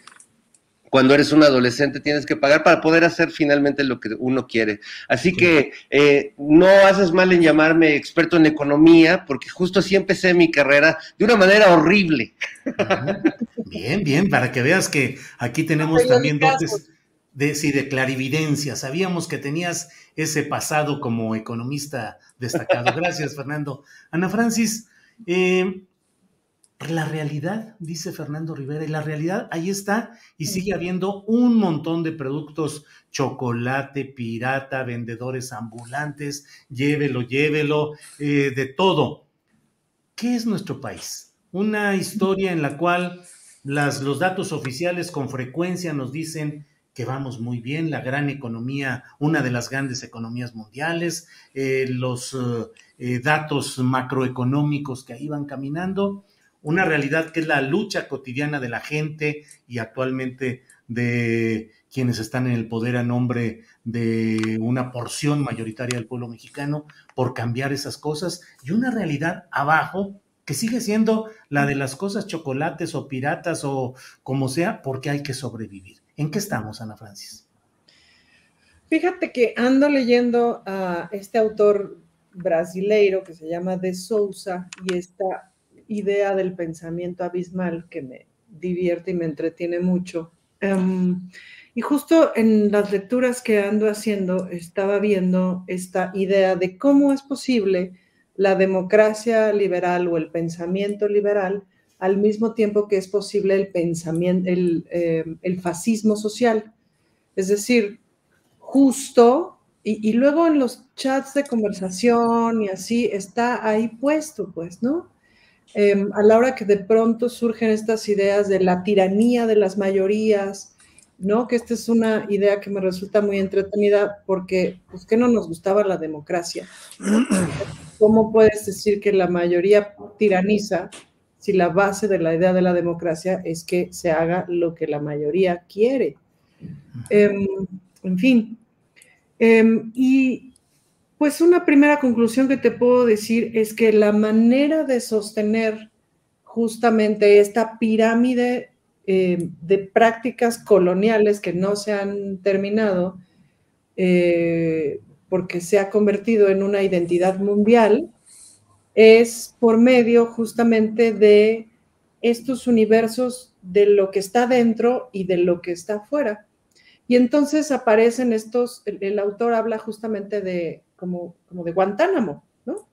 cuando eres un adolescente tienes que pagar para poder hacer finalmente lo que uno quiere. Así que eh, no haces mal en llamarme experto en economía, porque justo así empecé mi carrera de una manera horrible. Bien, bien, para que veas que aquí tenemos también dotes de, sí, de clarividencia. Sabíamos que tenías ese pasado como economista destacado. Gracias, Fernando. Ana Francis, eh, la realidad, dice Fernando Rivera, y la realidad ahí está y sigue habiendo un montón de productos, chocolate, pirata, vendedores ambulantes, llévelo, llévelo, eh, de todo. ¿Qué es nuestro país? Una historia en la cual las, los datos oficiales con frecuencia nos dicen que vamos muy bien, la gran economía, una de las grandes economías mundiales, eh, los eh, datos macroeconómicos que ahí van caminando, una realidad que es la lucha cotidiana de la gente y actualmente de quienes están en el poder a nombre de una porción mayoritaria del pueblo mexicano por cambiar esas cosas y una realidad abajo que sigue siendo la de las cosas chocolates o piratas o como sea, porque hay que sobrevivir. ¿En qué estamos, Ana Francis? Fíjate que ando leyendo a este autor brasileiro que se llama De Souza y está idea del pensamiento abismal que me divierte y me entretiene mucho. Em, y justo en las lecturas que ando haciendo, estaba viendo esta idea de cómo es posible la democracia liberal o el pensamiento liberal al mismo tiempo que es posible el pensamiento, el, em, fascismo social. Es decir, justo, y, y, luego en los chats de conversación y así está ahí puesto, pues, ¿no? Em, a la hora que de pronto surgen estas ideas de la tiranía de las mayorías, ¿no? Que esta es una idea que me resulta muy entretenida porque, pues, ¿qué no nos gustaba la democracia? [clears throat] ¿Cómo puedes decir que la mayoría tiraniza si la base de la idea de la democracia es que se haga lo que la mayoría quiere? Em, en fin. Em, y pues una primera conclusión que te puedo decir es que la manera de sostener justamente esta pirámide eh, de prácticas coloniales que no se han terminado, eh, porque se ha convertido en una identidad mundial, es por medio justamente de estos universos de lo que está dentro y de lo que está afuera. Y entonces aparecen estos, el autor habla justamente de como, como de Guantánamo, ¿no?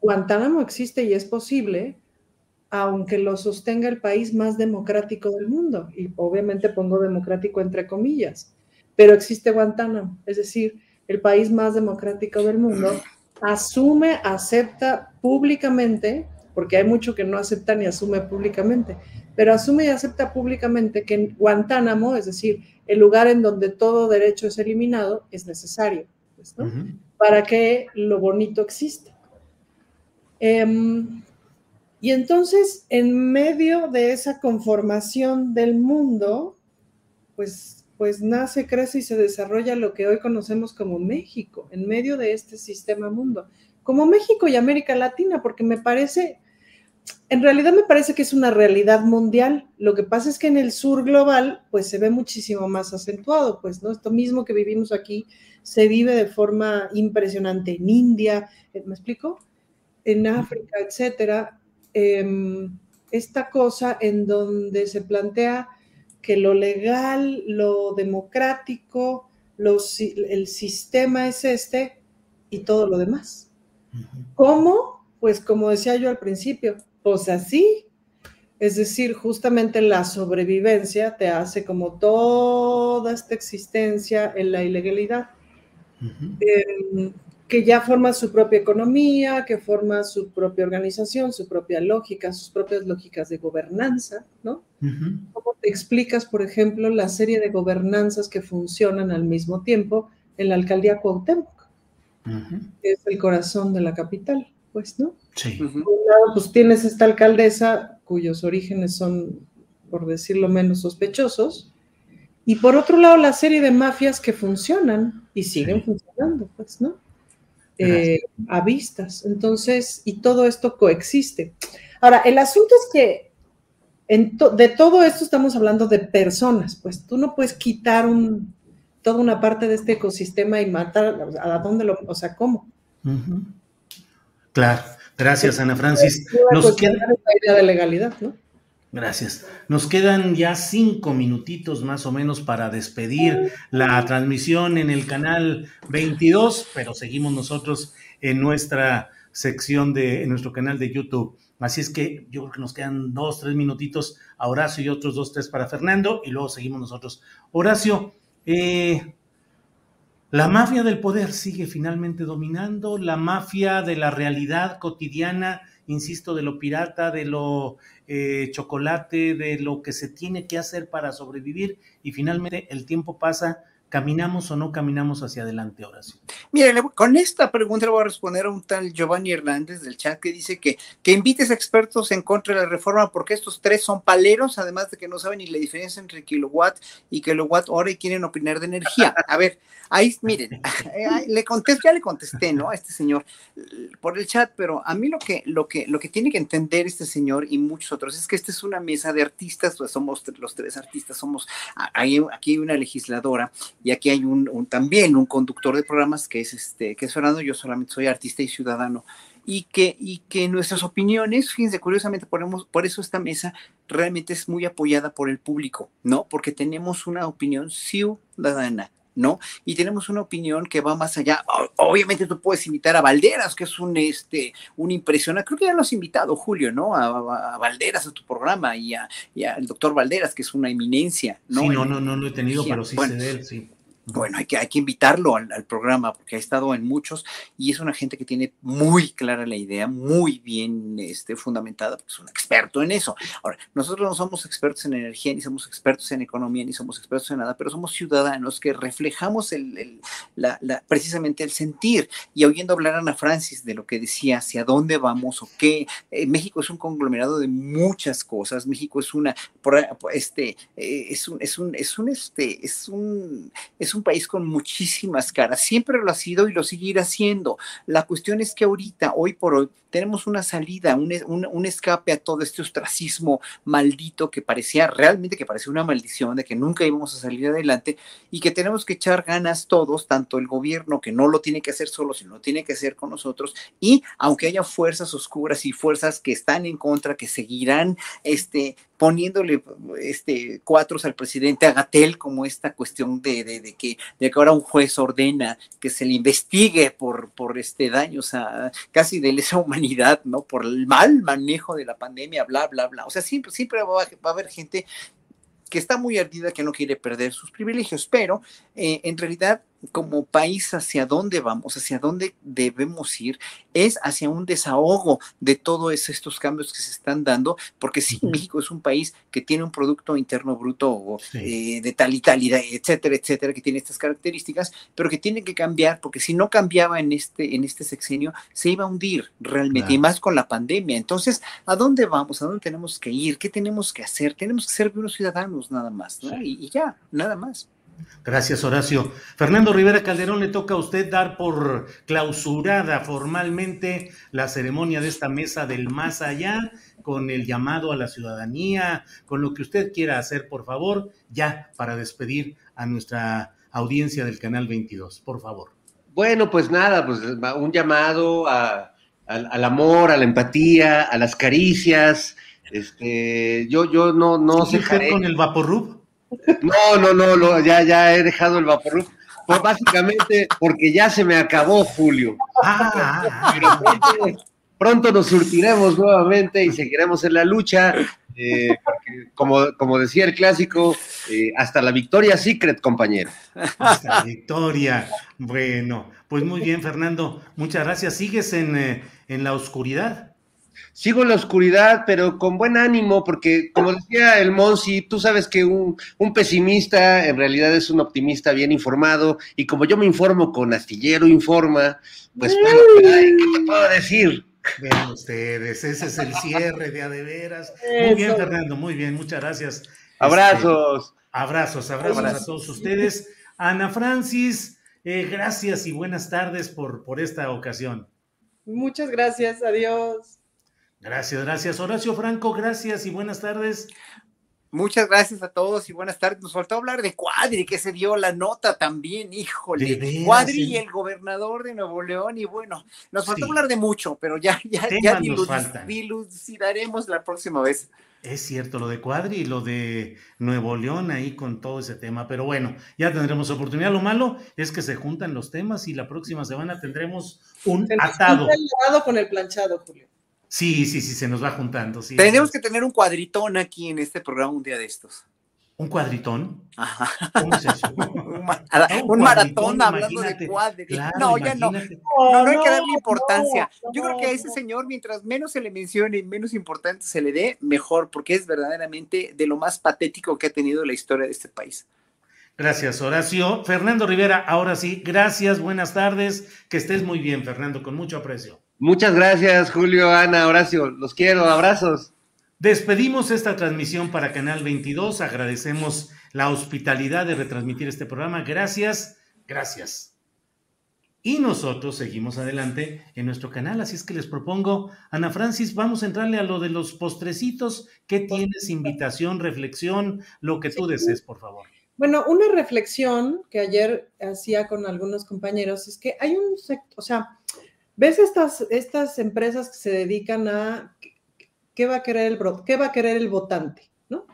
Guantánamo existe y es posible, aunque lo sostenga el país más democrático del mundo, y obviamente pongo democrático entre comillas, pero existe Guantánamo, es decir, el país más democrático del mundo asume, acepta públicamente, porque hay mucho que no acepta ni asume públicamente, pero asume y acepta públicamente que Guantánamo, es decir, el lugar en donde todo derecho es eliminado, es necesario. Pues, ¿no? Para que lo bonito exista. Em, y entonces, en medio de esa conformación del mundo, pues, pues nace, crece y se desarrolla lo que hoy conocemos como México, en medio de este sistema mundo, como México y América Latina, porque me parece, en realidad me parece que es una realidad mundial. Lo que pasa es que en el sur global, pues se ve muchísimo más acentuado, pues, ¿no? Esto mismo que vivimos aquí se vive de forma impresionante en India, eh, ¿me explico? En África, etcétera. Em, esta cosa en donde se plantea que lo legal, lo democrático, el sistema es este y todo lo demás. ¿Cómo? Pues como decía yo al principio, pues así. Es decir, justamente la sobrevivencia te hace como toda esta existencia en la ilegalidad. Em, que ya forma su propia economía, que forma su propia organización, su propia lógica, sus propias lógicas de gobernanza, ¿no? ¿Cómo te explicas, por ejemplo, la serie de gobernanzas que funcionan al mismo tiempo en la alcaldía Cuauhtémoc, que es el corazón de la capital, pues, ¿no? Sí. Por un lado, pues tienes esta alcaldesa cuyos orígenes son, por decirlo menos, sospechosos, y por otro lado, la serie de mafias que funcionan y siguen funcionando, pues, ¿no? Eh, a vistas. Entonces, y todo esto coexiste. Ahora, el asunto es que en de todo esto estamos hablando de personas, pues tú no puedes quitar un, toda una parte de este ecosistema y matar, ¿a dónde lo, o sea, cómo? Claro, gracias Ana Francis. Nos queda la idea de legalidad, ¿no? Gracias. Nos quedan ya cinco minutitos más o menos para despedir la transmisión en el canal 22, pero seguimos nosotros en nuestra sección de, en nuestro canal de YouTube. Así es que yo creo que nos quedan dos, tres minutitos a Horacio y otros dos, tres para Fernando y luego seguimos nosotros. Horacio, eh, la mafia del poder sigue finalmente dominando, la mafia de la realidad cotidiana, insisto, de lo pirata, de lo eh, chocolate, de lo que se tiene que hacer para sobrevivir y finalmente el tiempo pasa ¿Caminamos o no caminamos hacia adelante, Horacio? Mire, con esta pregunta le voy a responder a un tal Giovanni Hernández del chat que dice que, que invites a expertos en contra de la reforma porque estos tres son paleros, además de que no saben ni la diferencia entre kilowatt y kilowatt hora y quieren opinar de energía. A ver, ahí, miren, [laughs] le contesté, ya le contesté, ¿no? A este señor por el chat, pero a mí lo que, lo que, lo que tiene que entender este señor y muchos otros es que esta es una mesa de artistas, pues somos los tres artistas, somos, hay, aquí hay una legisladora y aquí hay un, también un conductor de programas que es este, que es Fernando, yo solamente soy artista y ciudadano, y que, y que nuestras opiniones, fíjense, curiosamente ponemos, por eso esta mesa realmente es muy apoyada por el público, ¿no? Porque tenemos una opinión ciudadana. ¿No? Y tenemos una opinión que va más allá. Obviamente tú puedes invitar a Valderas, que es un, este, un impresionante, creo que ya lo has invitado, Julio, ¿no? A, Valderas a tu programa y, a, al doctor Valderas, que es una eminencia, ¿no? Sí, no, no, no lo he tenido, pero sí sé de él, sí bueno, hay que, hay que invitarlo al, programa porque ha estado en muchos y es una gente que tiene muy clara la idea, muy bien este, fundamentada, porque es un experto en eso. Ahora, nosotros no somos expertos en energía, ni somos expertos en economía, ni somos expertos en nada, pero somos ciudadanos que reflejamos el, la, precisamente el sentir. Y oyendo hablar a Ana Francis de lo que decía, hacia dónde vamos o qué, eh, México es un conglomerado de muchas cosas. México es una, este, eh, es un, es un, es un, este, es un, es un un país con muchísimas caras, siempre lo ha sido y lo seguirá siendo. La cuestión es que ahorita, hoy por hoy, tenemos una salida, un, un, escape a todo este ostracismo maldito que parecía realmente que parecía una maldición de que nunca íbamos a salir adelante y que tenemos que echar ganas todos, tanto el gobierno que no lo tiene que hacer solo, sino lo tiene que hacer con nosotros y aunque haya fuerzas oscuras y fuerzas que están en contra, que seguirán este, poniéndole este, cuatros al presidente Agatel como esta cuestión de, de, que, de que ahora un juez ordena que se le investigue por, por este daños a casi de lesa humanidad, ¿no? Por el mal manejo de la pandemia, bla, bla, bla. O sea, siempre, siempre va, a haber gente que está muy ardida, que no quiere perder sus privilegios, pero eh, en realidad como país hacia dónde vamos, hacia dónde debemos ir, es hacia un desahogo de todos estos cambios que se están dando, porque sí, México es un país que tiene un Producto Interno Bruto eh, de tal y tal, etcétera, etcétera, que tiene estas características, pero que tiene que cambiar, porque si no cambiaba en este, en este sexenio, se iba a hundir realmente, y más con la pandemia. Entonces, ¿a dónde vamos? ¿A dónde tenemos que ir? ¿Qué tenemos que hacer? Tenemos que ser buenos ciudadanos nada más, ¿no? y ya, nada más. Gracias, Horacio. Fernando Rivera Calderón, le toca a usted dar por clausurada formalmente la ceremonia de esta mesa del más allá, con el llamado a la ciudadanía, con lo que usted quiera hacer, por favor, ya para despedir a nuestra audiencia del Canal 22, por favor. Bueno, pues nada, pues un llamado al, amor, a la empatía, a las caricias. Este, yo, yo no, no sé. con el Vaporrub? No, no, no, ya, ya he dejado el vapor. Pues básicamente porque ya se me acabó Julio. Ah. pronto, nos surtiremos nuevamente y seguiremos en la lucha. Eh, como, como decía el clásico, eh, hasta la victoria secret, compañero. Hasta la victoria. Bueno, Pues muy bien, Fernando. Muchas gracias. ¿Sigues en, eh, en la oscuridad? Sigo en la oscuridad, pero con buen ánimo, porque como decía el Monsi, tú sabes que un, un, pesimista en realidad es un optimista bien informado, y como yo me informo con Astillero Informa, pues bueno, ¿qué te puedo decir? Vean ustedes, ese es el cierre de Adeveras. Muy bien, Fernando, muy bien, muchas gracias. Abrazos. Este, abrazos, abrazos, abrazos, a todos ustedes. Ana Francis, eh, gracias y buenas tardes por, por esta ocasión. Muchas gracias, adiós. Gracias, gracias. Horacio Franco, gracias y buenas tardes. Muchas gracias a todos y buenas tardes. Nos faltó hablar de Cuadri, que se dio la nota también, híjole. veras, Cuadri sí. y el gobernador de Nuevo León, y bueno, nos faltó Sí. hablar de mucho, pero ya, ya, diluc- dilucidaremos la próxima vez. Es cierto, lo de Cuadri y lo de Nuevo León ahí con todo ese tema, pero bueno, ya tendremos oportunidad. Lo malo es que se juntan los temas y la próxima semana tendremos un atado. lavado con el planchado, Julio. Sí, sí, sí, se nos va juntando. Sí, Tenemos sí. que tener un cuadritón aquí en este programa un día de estos. ¿Un cuadritón? Ajá. [laughs] Un, ma- Ah, un un maratón hablando de. Cuadri. Claro, no, ya no. No, no hay que darle importancia. no, Yo creo que a ese señor, mientras menos se le mencione y menos importante se le dé, mejor, porque es verdaderamente de lo más patético que ha tenido la historia de este país. Gracias, Horacio. Fernando Rivera, ahora sí, gracias, buenas tardes. Que estés muy bien, Fernando, con mucho aprecio. Muchas gracias, Julio, Ana, Horacio. Los quiero, abrazos. Despedimos esta transmisión para Canal 22. Agradecemos la hospitalidad de retransmitir este programa. Gracias, gracias. Y nosotros seguimos adelante en nuestro canal, así es que les propongo, Ana Francis, vamos a entrarle a lo de los postrecitos. ¿Qué tienes? Invitación, reflexión, lo que tú desees, por favor. Bueno, una reflexión que ayer hacía con algunos compañeros es que hay un sector, o sea, ves estas, estas empresas que se dedican a qué va a querer el, qué va a querer el votante, ¿no?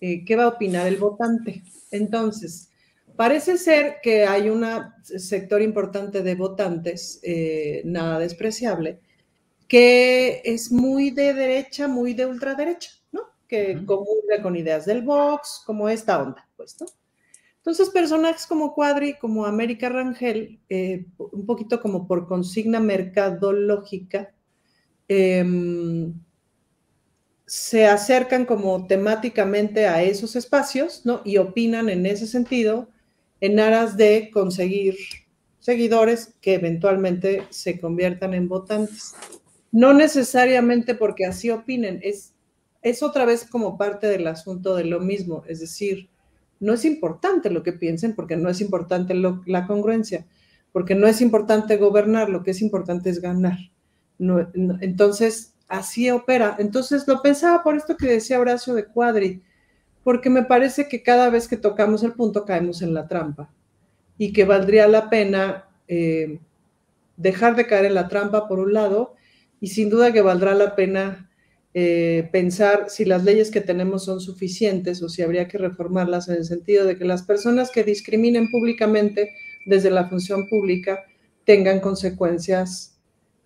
Eh, ¿Qué va a opinar el votante? Entonces, parece ser que hay un sector importante de votantes, eh, nada despreciable, que es muy de derecha, muy de ultraderecha, ¿no? Que comulga con ideas del Vox, como esta onda, pues, ¿no? Entonces, personajes como Cuadri, como América Rangel, eh, un poquito como por consigna mercadológica, em, se acercan como temáticamente a esos espacios, ¿no? Y opinan en ese sentido en aras de conseguir seguidores que eventualmente se conviertan en votantes. No necesariamente porque así opinen, es, es otra vez como parte del asunto de lo mismo, es decir, no es importante lo que piensen porque no es importante la congruencia, porque no es importante gobernar, lo que es importante es ganar. Entonces, así opera. Entonces, lo pensaba por esto que decía Horacio de Cuadri, porque me parece que cada vez que tocamos el punto caemos en la trampa y que valdría la pena eh, dejar de caer en la trampa por un lado y sin duda que valdrá la pena eh, pensar si las leyes que tenemos son suficientes o si habría que reformarlas en el sentido de que las personas que discriminen públicamente desde la función pública tengan consecuencias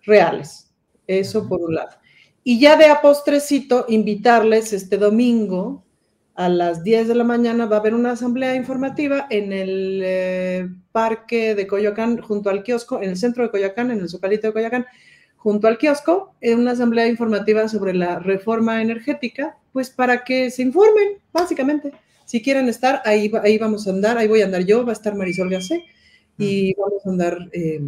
reales. Eso por un lado. Y ya de a postrecito, invitarles este domingo a las 10 de la mañana va a haber una asamblea informativa en el eh, parque de Coyoacán, junto al kiosco, en el centro de Coyoacán, en el Zocalito de Coyoacán, junto al kiosco, en una asamblea informativa sobre la reforma energética, pues para que se informen, básicamente. Si quieren estar, ahí, ahí vamos a andar, ahí voy a andar yo, va a estar Marisol Gacé, y vamos a andar eh,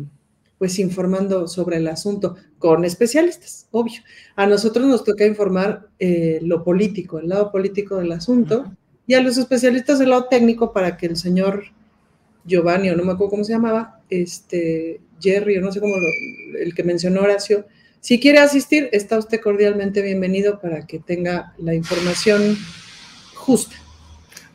pues informando sobre el asunto con especialistas, obvio. A nosotros nos toca informar eh, lo político, el lado político del asunto, y a los especialistas del lado técnico para que el señor Giovanni, o no me acuerdo cómo se llamaba, este, Jerry, o no sé cómo el que mencionó Horacio, si quiere asistir, está usted cordialmente bienvenido para que tenga la información justa.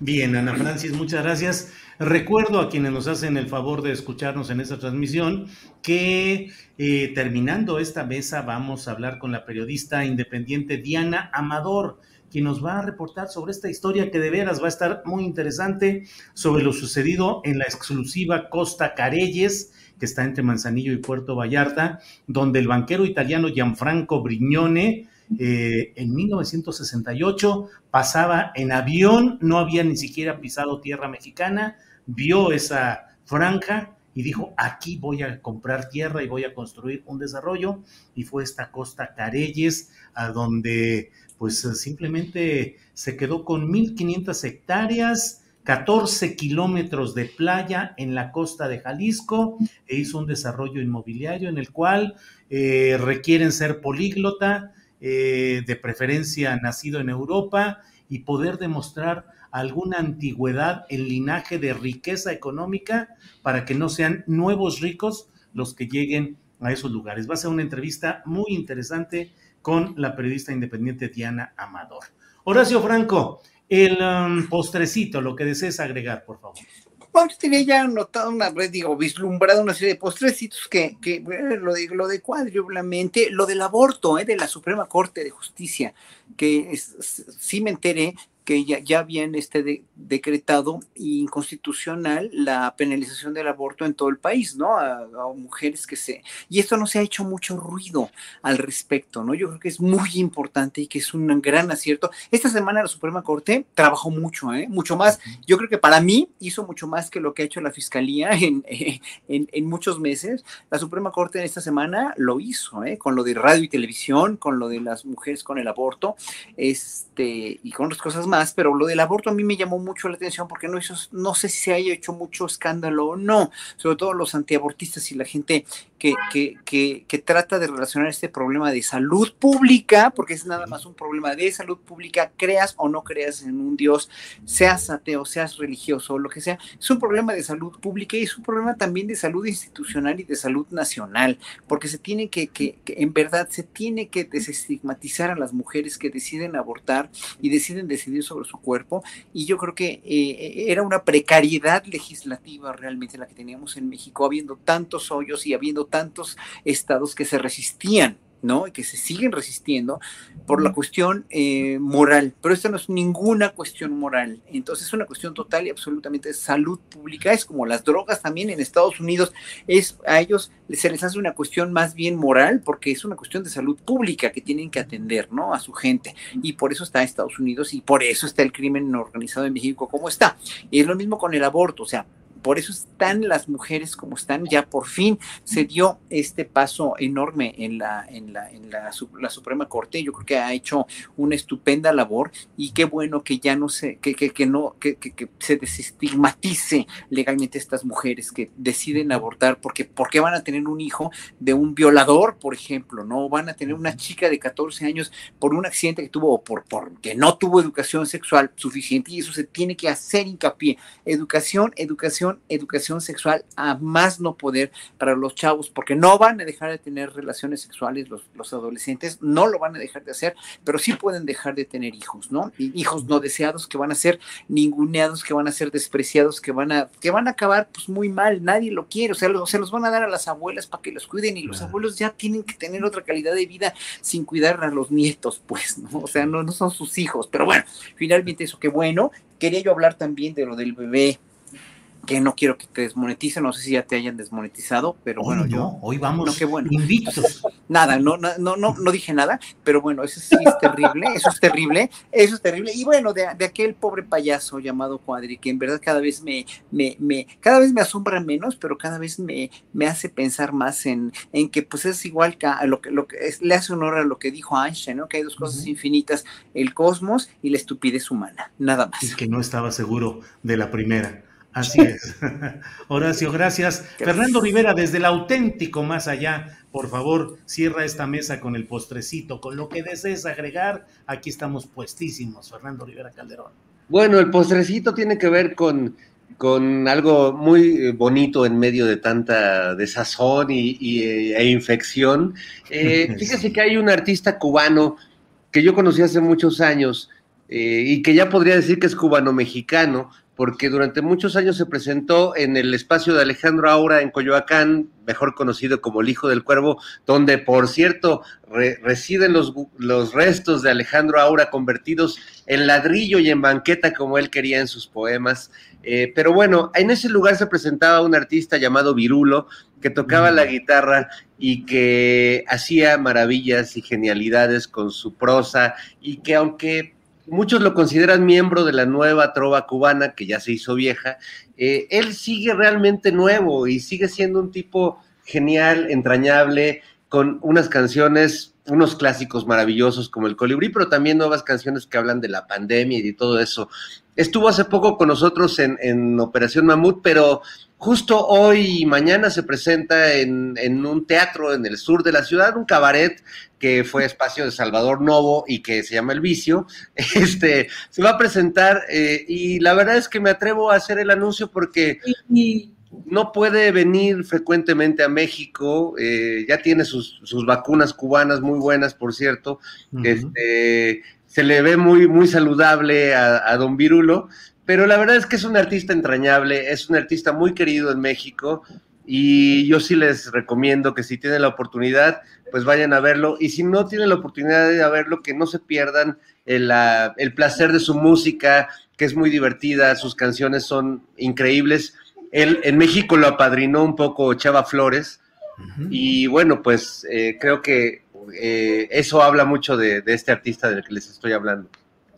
Bien, Ana Francis, muchas gracias. Recuerdo a quienes nos hacen el favor de escucharnos en esta transmisión que eh, terminando esta mesa vamos a hablar con la periodista independiente Diana Amador, quien nos va a reportar sobre esta historia que de veras va a estar muy interesante sobre lo sucedido en la exclusiva Costa Careyes, que está entre Manzanillo y Puerto Vallarta, donde el banquero italiano Gianfranco Brignone eh, en 1968 pasaba en avión, no había ni siquiera pisado tierra mexicana, vio esa franja y dijo, aquí voy a comprar tierra y voy a construir un desarrollo. Y fue esta costa Careyes, a donde pues simplemente se quedó con 1.500 hectáreas, 14 kilómetros de playa en la costa de Jalisco e hizo un desarrollo inmobiliario en el cual eh, requieren ser políglota, eh, de preferencia nacido en Europa y poder demostrar alguna antigüedad en linaje de riqueza económica para que no sean nuevos ricos los que lleguen a esos lugares. Va a ser una entrevista muy interesante con la periodista independiente Diana Amador. Horacio Franco, el um, postrecito, lo que desees agregar, por favor. Bueno, tenía ya anotado una red, digo, vislumbrado una serie de postrecitos que, que lo, de, lo de cuádruplemente, lo del aborto, eh, de la Suprema Corte de Justicia, que sí me enteré que ya, ya habían este decretado inconstitucional la penalización del aborto en todo el país, ¿no? A, mujeres que se... Y esto no se ha hecho mucho ruido al respecto, ¿no? Yo creo que es muy importante y que es un gran acierto. Esta semana la Suprema Corte trabajó mucho, ¿eh? Mucho más. Yo creo que para mí hizo mucho más que lo que ha hecho la Fiscalía [laughs] en, en, en muchos meses. La Suprema Corte en esta semana lo hizo, ¿eh? Con lo de radio y televisión, con lo de las mujeres con el aborto, este, y con otras cosas más pero lo del aborto a mí me llamó mucho la atención porque no, no sé si se haya hecho mucho escándalo o no, sobre todo los antiabortistas y la gente que, que, que, trata de relacionar este problema de salud pública, porque es nada más un problema de salud pública, creas o no creas en un Dios, seas ateo, seas religioso lo que sea, es un problema de salud pública y es un problema también de salud institucional y de salud nacional, porque se tiene que, que en verdad, se tiene que desestigmatizar a las mujeres que deciden abortar y deciden decidir sobre su cuerpo, y yo creo que eh, era una precariedad legislativa realmente la que teníamos en México, habiendo tantos hoyos y habiendo tantos estados que se resistían ¿no? Y que se siguen resistiendo por la cuestión eh, moral. Pero esta no es ninguna cuestión moral. Entonces es una cuestión total y absolutamente de salud pública. Es como las drogas también en Estados Unidos. Es, a ellos se les hace una cuestión más bien moral porque es una cuestión de salud pública que tienen que atender, ¿no? A su gente. Y por eso está Estados Unidos y por eso está el crimen organizado en México como está. Y es lo mismo con el aborto. O sea, por eso están las mujeres como están, ya por fin se dio este paso enorme en la, en la, en la, Suprema Corte, yo creo que ha hecho una estupenda labor y qué bueno que ya no se, que, que, que no, que, que, se desestigmatice legalmente estas mujeres que deciden abortar, porque ¿por qué van a tener un hijo de un violador, por ejemplo? ¿No? Van a tener una chica de 14 años por un accidente que tuvo o por, porque no tuvo educación sexual suficiente y eso se tiene que hacer hincapié. Educación, educación educación, sexual a más no poder para los chavos, porque no van a dejar de tener relaciones sexuales los, los adolescentes, no lo van a dejar de hacer, pero sí pueden dejar de tener hijos, ¿no? hijos no deseados que van a ser ninguneados, que van a ser despreciados, que van a, que van a acabar pues muy mal, nadie lo quiere, o sea, se los van a dar a las abuelas para que los cuiden y los abuelos ya tienen que tener otra calidad de vida sin cuidar a los nietos, pues, ¿no? O sea, no, no son sus hijos, pero bueno, finalmente eso qué bueno. Quería yo hablar también de lo del bebé que no quiero que te desmoneticen, no sé si ya te hayan desmonetizado, pero bueno, yo hoy vamos no, qué bueno. invictos. [laughs] Nada, no, no, no, no dije nada, pero bueno, eso sí es terrible, eso es terrible, eso es terrible. Y bueno, de, aquel pobre payaso llamado Cuadri, que en verdad cada vez me, me, me, cada vez me asombra menos, pero cada vez me, me hace pensar más en, en que pues es igual que lo que, lo que es, le hace honor a lo que dijo Einstein, ¿no? Que hay dos cosas infinitas, el cosmos y la estupidez humana, nada más. Es que no estaba seguro de la primera. Así es. [laughs] Horacio, gracias. Fernando Rivera, desde el auténtico más allá, por favor, cierra esta mesa con el postrecito, con lo que desees agregar. Aquí estamos puestísimos, Fernando Rivera Calderón. Bueno, el postrecito tiene que ver con, con algo muy eh, bonito en medio de tanta desazón y, e infección. Eh, [laughs] fíjese que hay un artista cubano que yo conocí hace muchos años eh, y que ya podría decir que es cubano-mexicano, porque durante muchos años se presentó en el espacio de Alejandro Aura en Coyoacán, mejor conocido como el Hijo del Cuervo, donde, por cierto, residen los, los restos de Alejandro Aura convertidos en ladrillo y en banqueta como él quería en sus poemas. Eh, pero bueno, en ese lugar se presentaba un artista llamado Virulo, que tocaba la guitarra y que hacía maravillas y genialidades con su prosa y que aunque muchos lo consideran miembro de la nueva trova cubana que ya se hizo vieja. Eh, él sigue realmente nuevo y sigue siendo un tipo genial, entrañable, con unas canciones, unos clásicos maravillosos como el colibrí, pero también nuevas canciones que hablan de la pandemia y de todo eso. Estuvo hace poco con nosotros en, en Operación Mamut, pero justo hoy y mañana se presenta en, en, un teatro en el sur de la ciudad, un cabaret que fue espacio de Salvador Novo y que se llama El Vicio. [laughs] Este se va a presentar eh, y la verdad es que me atrevo a hacer el anuncio porque no puede venir frecuentemente a México, eh, ya tiene sus, sus, vacunas cubanas muy buenas, por cierto. Uh -huh. este, se le ve muy, muy saludable a, a, Don Virulo, pero la verdad es que es un artista entrañable, es un artista muy querido en México y yo sí les recomiendo que si tienen la oportunidad, pues vayan a verlo y si no tienen la oportunidad de verlo, que no se pierdan el, el placer de su música, que es muy divertida, sus canciones son increíbles él en México lo apadrinó un poco Chava Flores. Uh -huh. Y bueno, pues eh, creo que eh, eso habla mucho de, de, este artista del que les estoy hablando.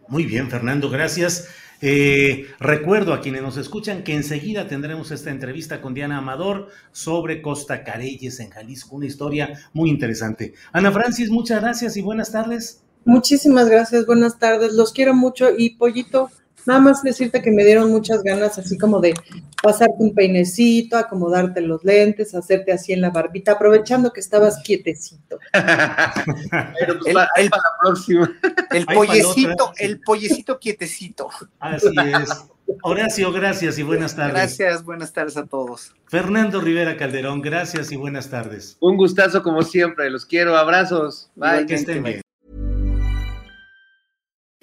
Muy bien, Fernando, gracias. Eh, recuerdo a quienes nos escuchan que enseguida tendremos esta entrevista con Diana Amador sobre Costa Careyes en Jalisco, una historia muy interesante. Ana Francis, muchas gracias y buenas tardes. Muchísimas gracias, buenas tardes, los quiero mucho y Pollito, Nada más decirte que me dieron muchas ganas, así como de pasarte un peinecito, acomodarte los lentes, hacerte así en la barbita, aprovechando que estabas quietecito. [laughs] Pero el, el, el, para la próxima. el pollecito, el pollecito quietecito. Así es. Horacio, gracias y buenas tardes. Gracias, buenas tardes a todos. Fernando Rivera Calderón, gracias y buenas tardes. Un gustazo como siempre, los quiero, abrazos. Bye. Que estén bien.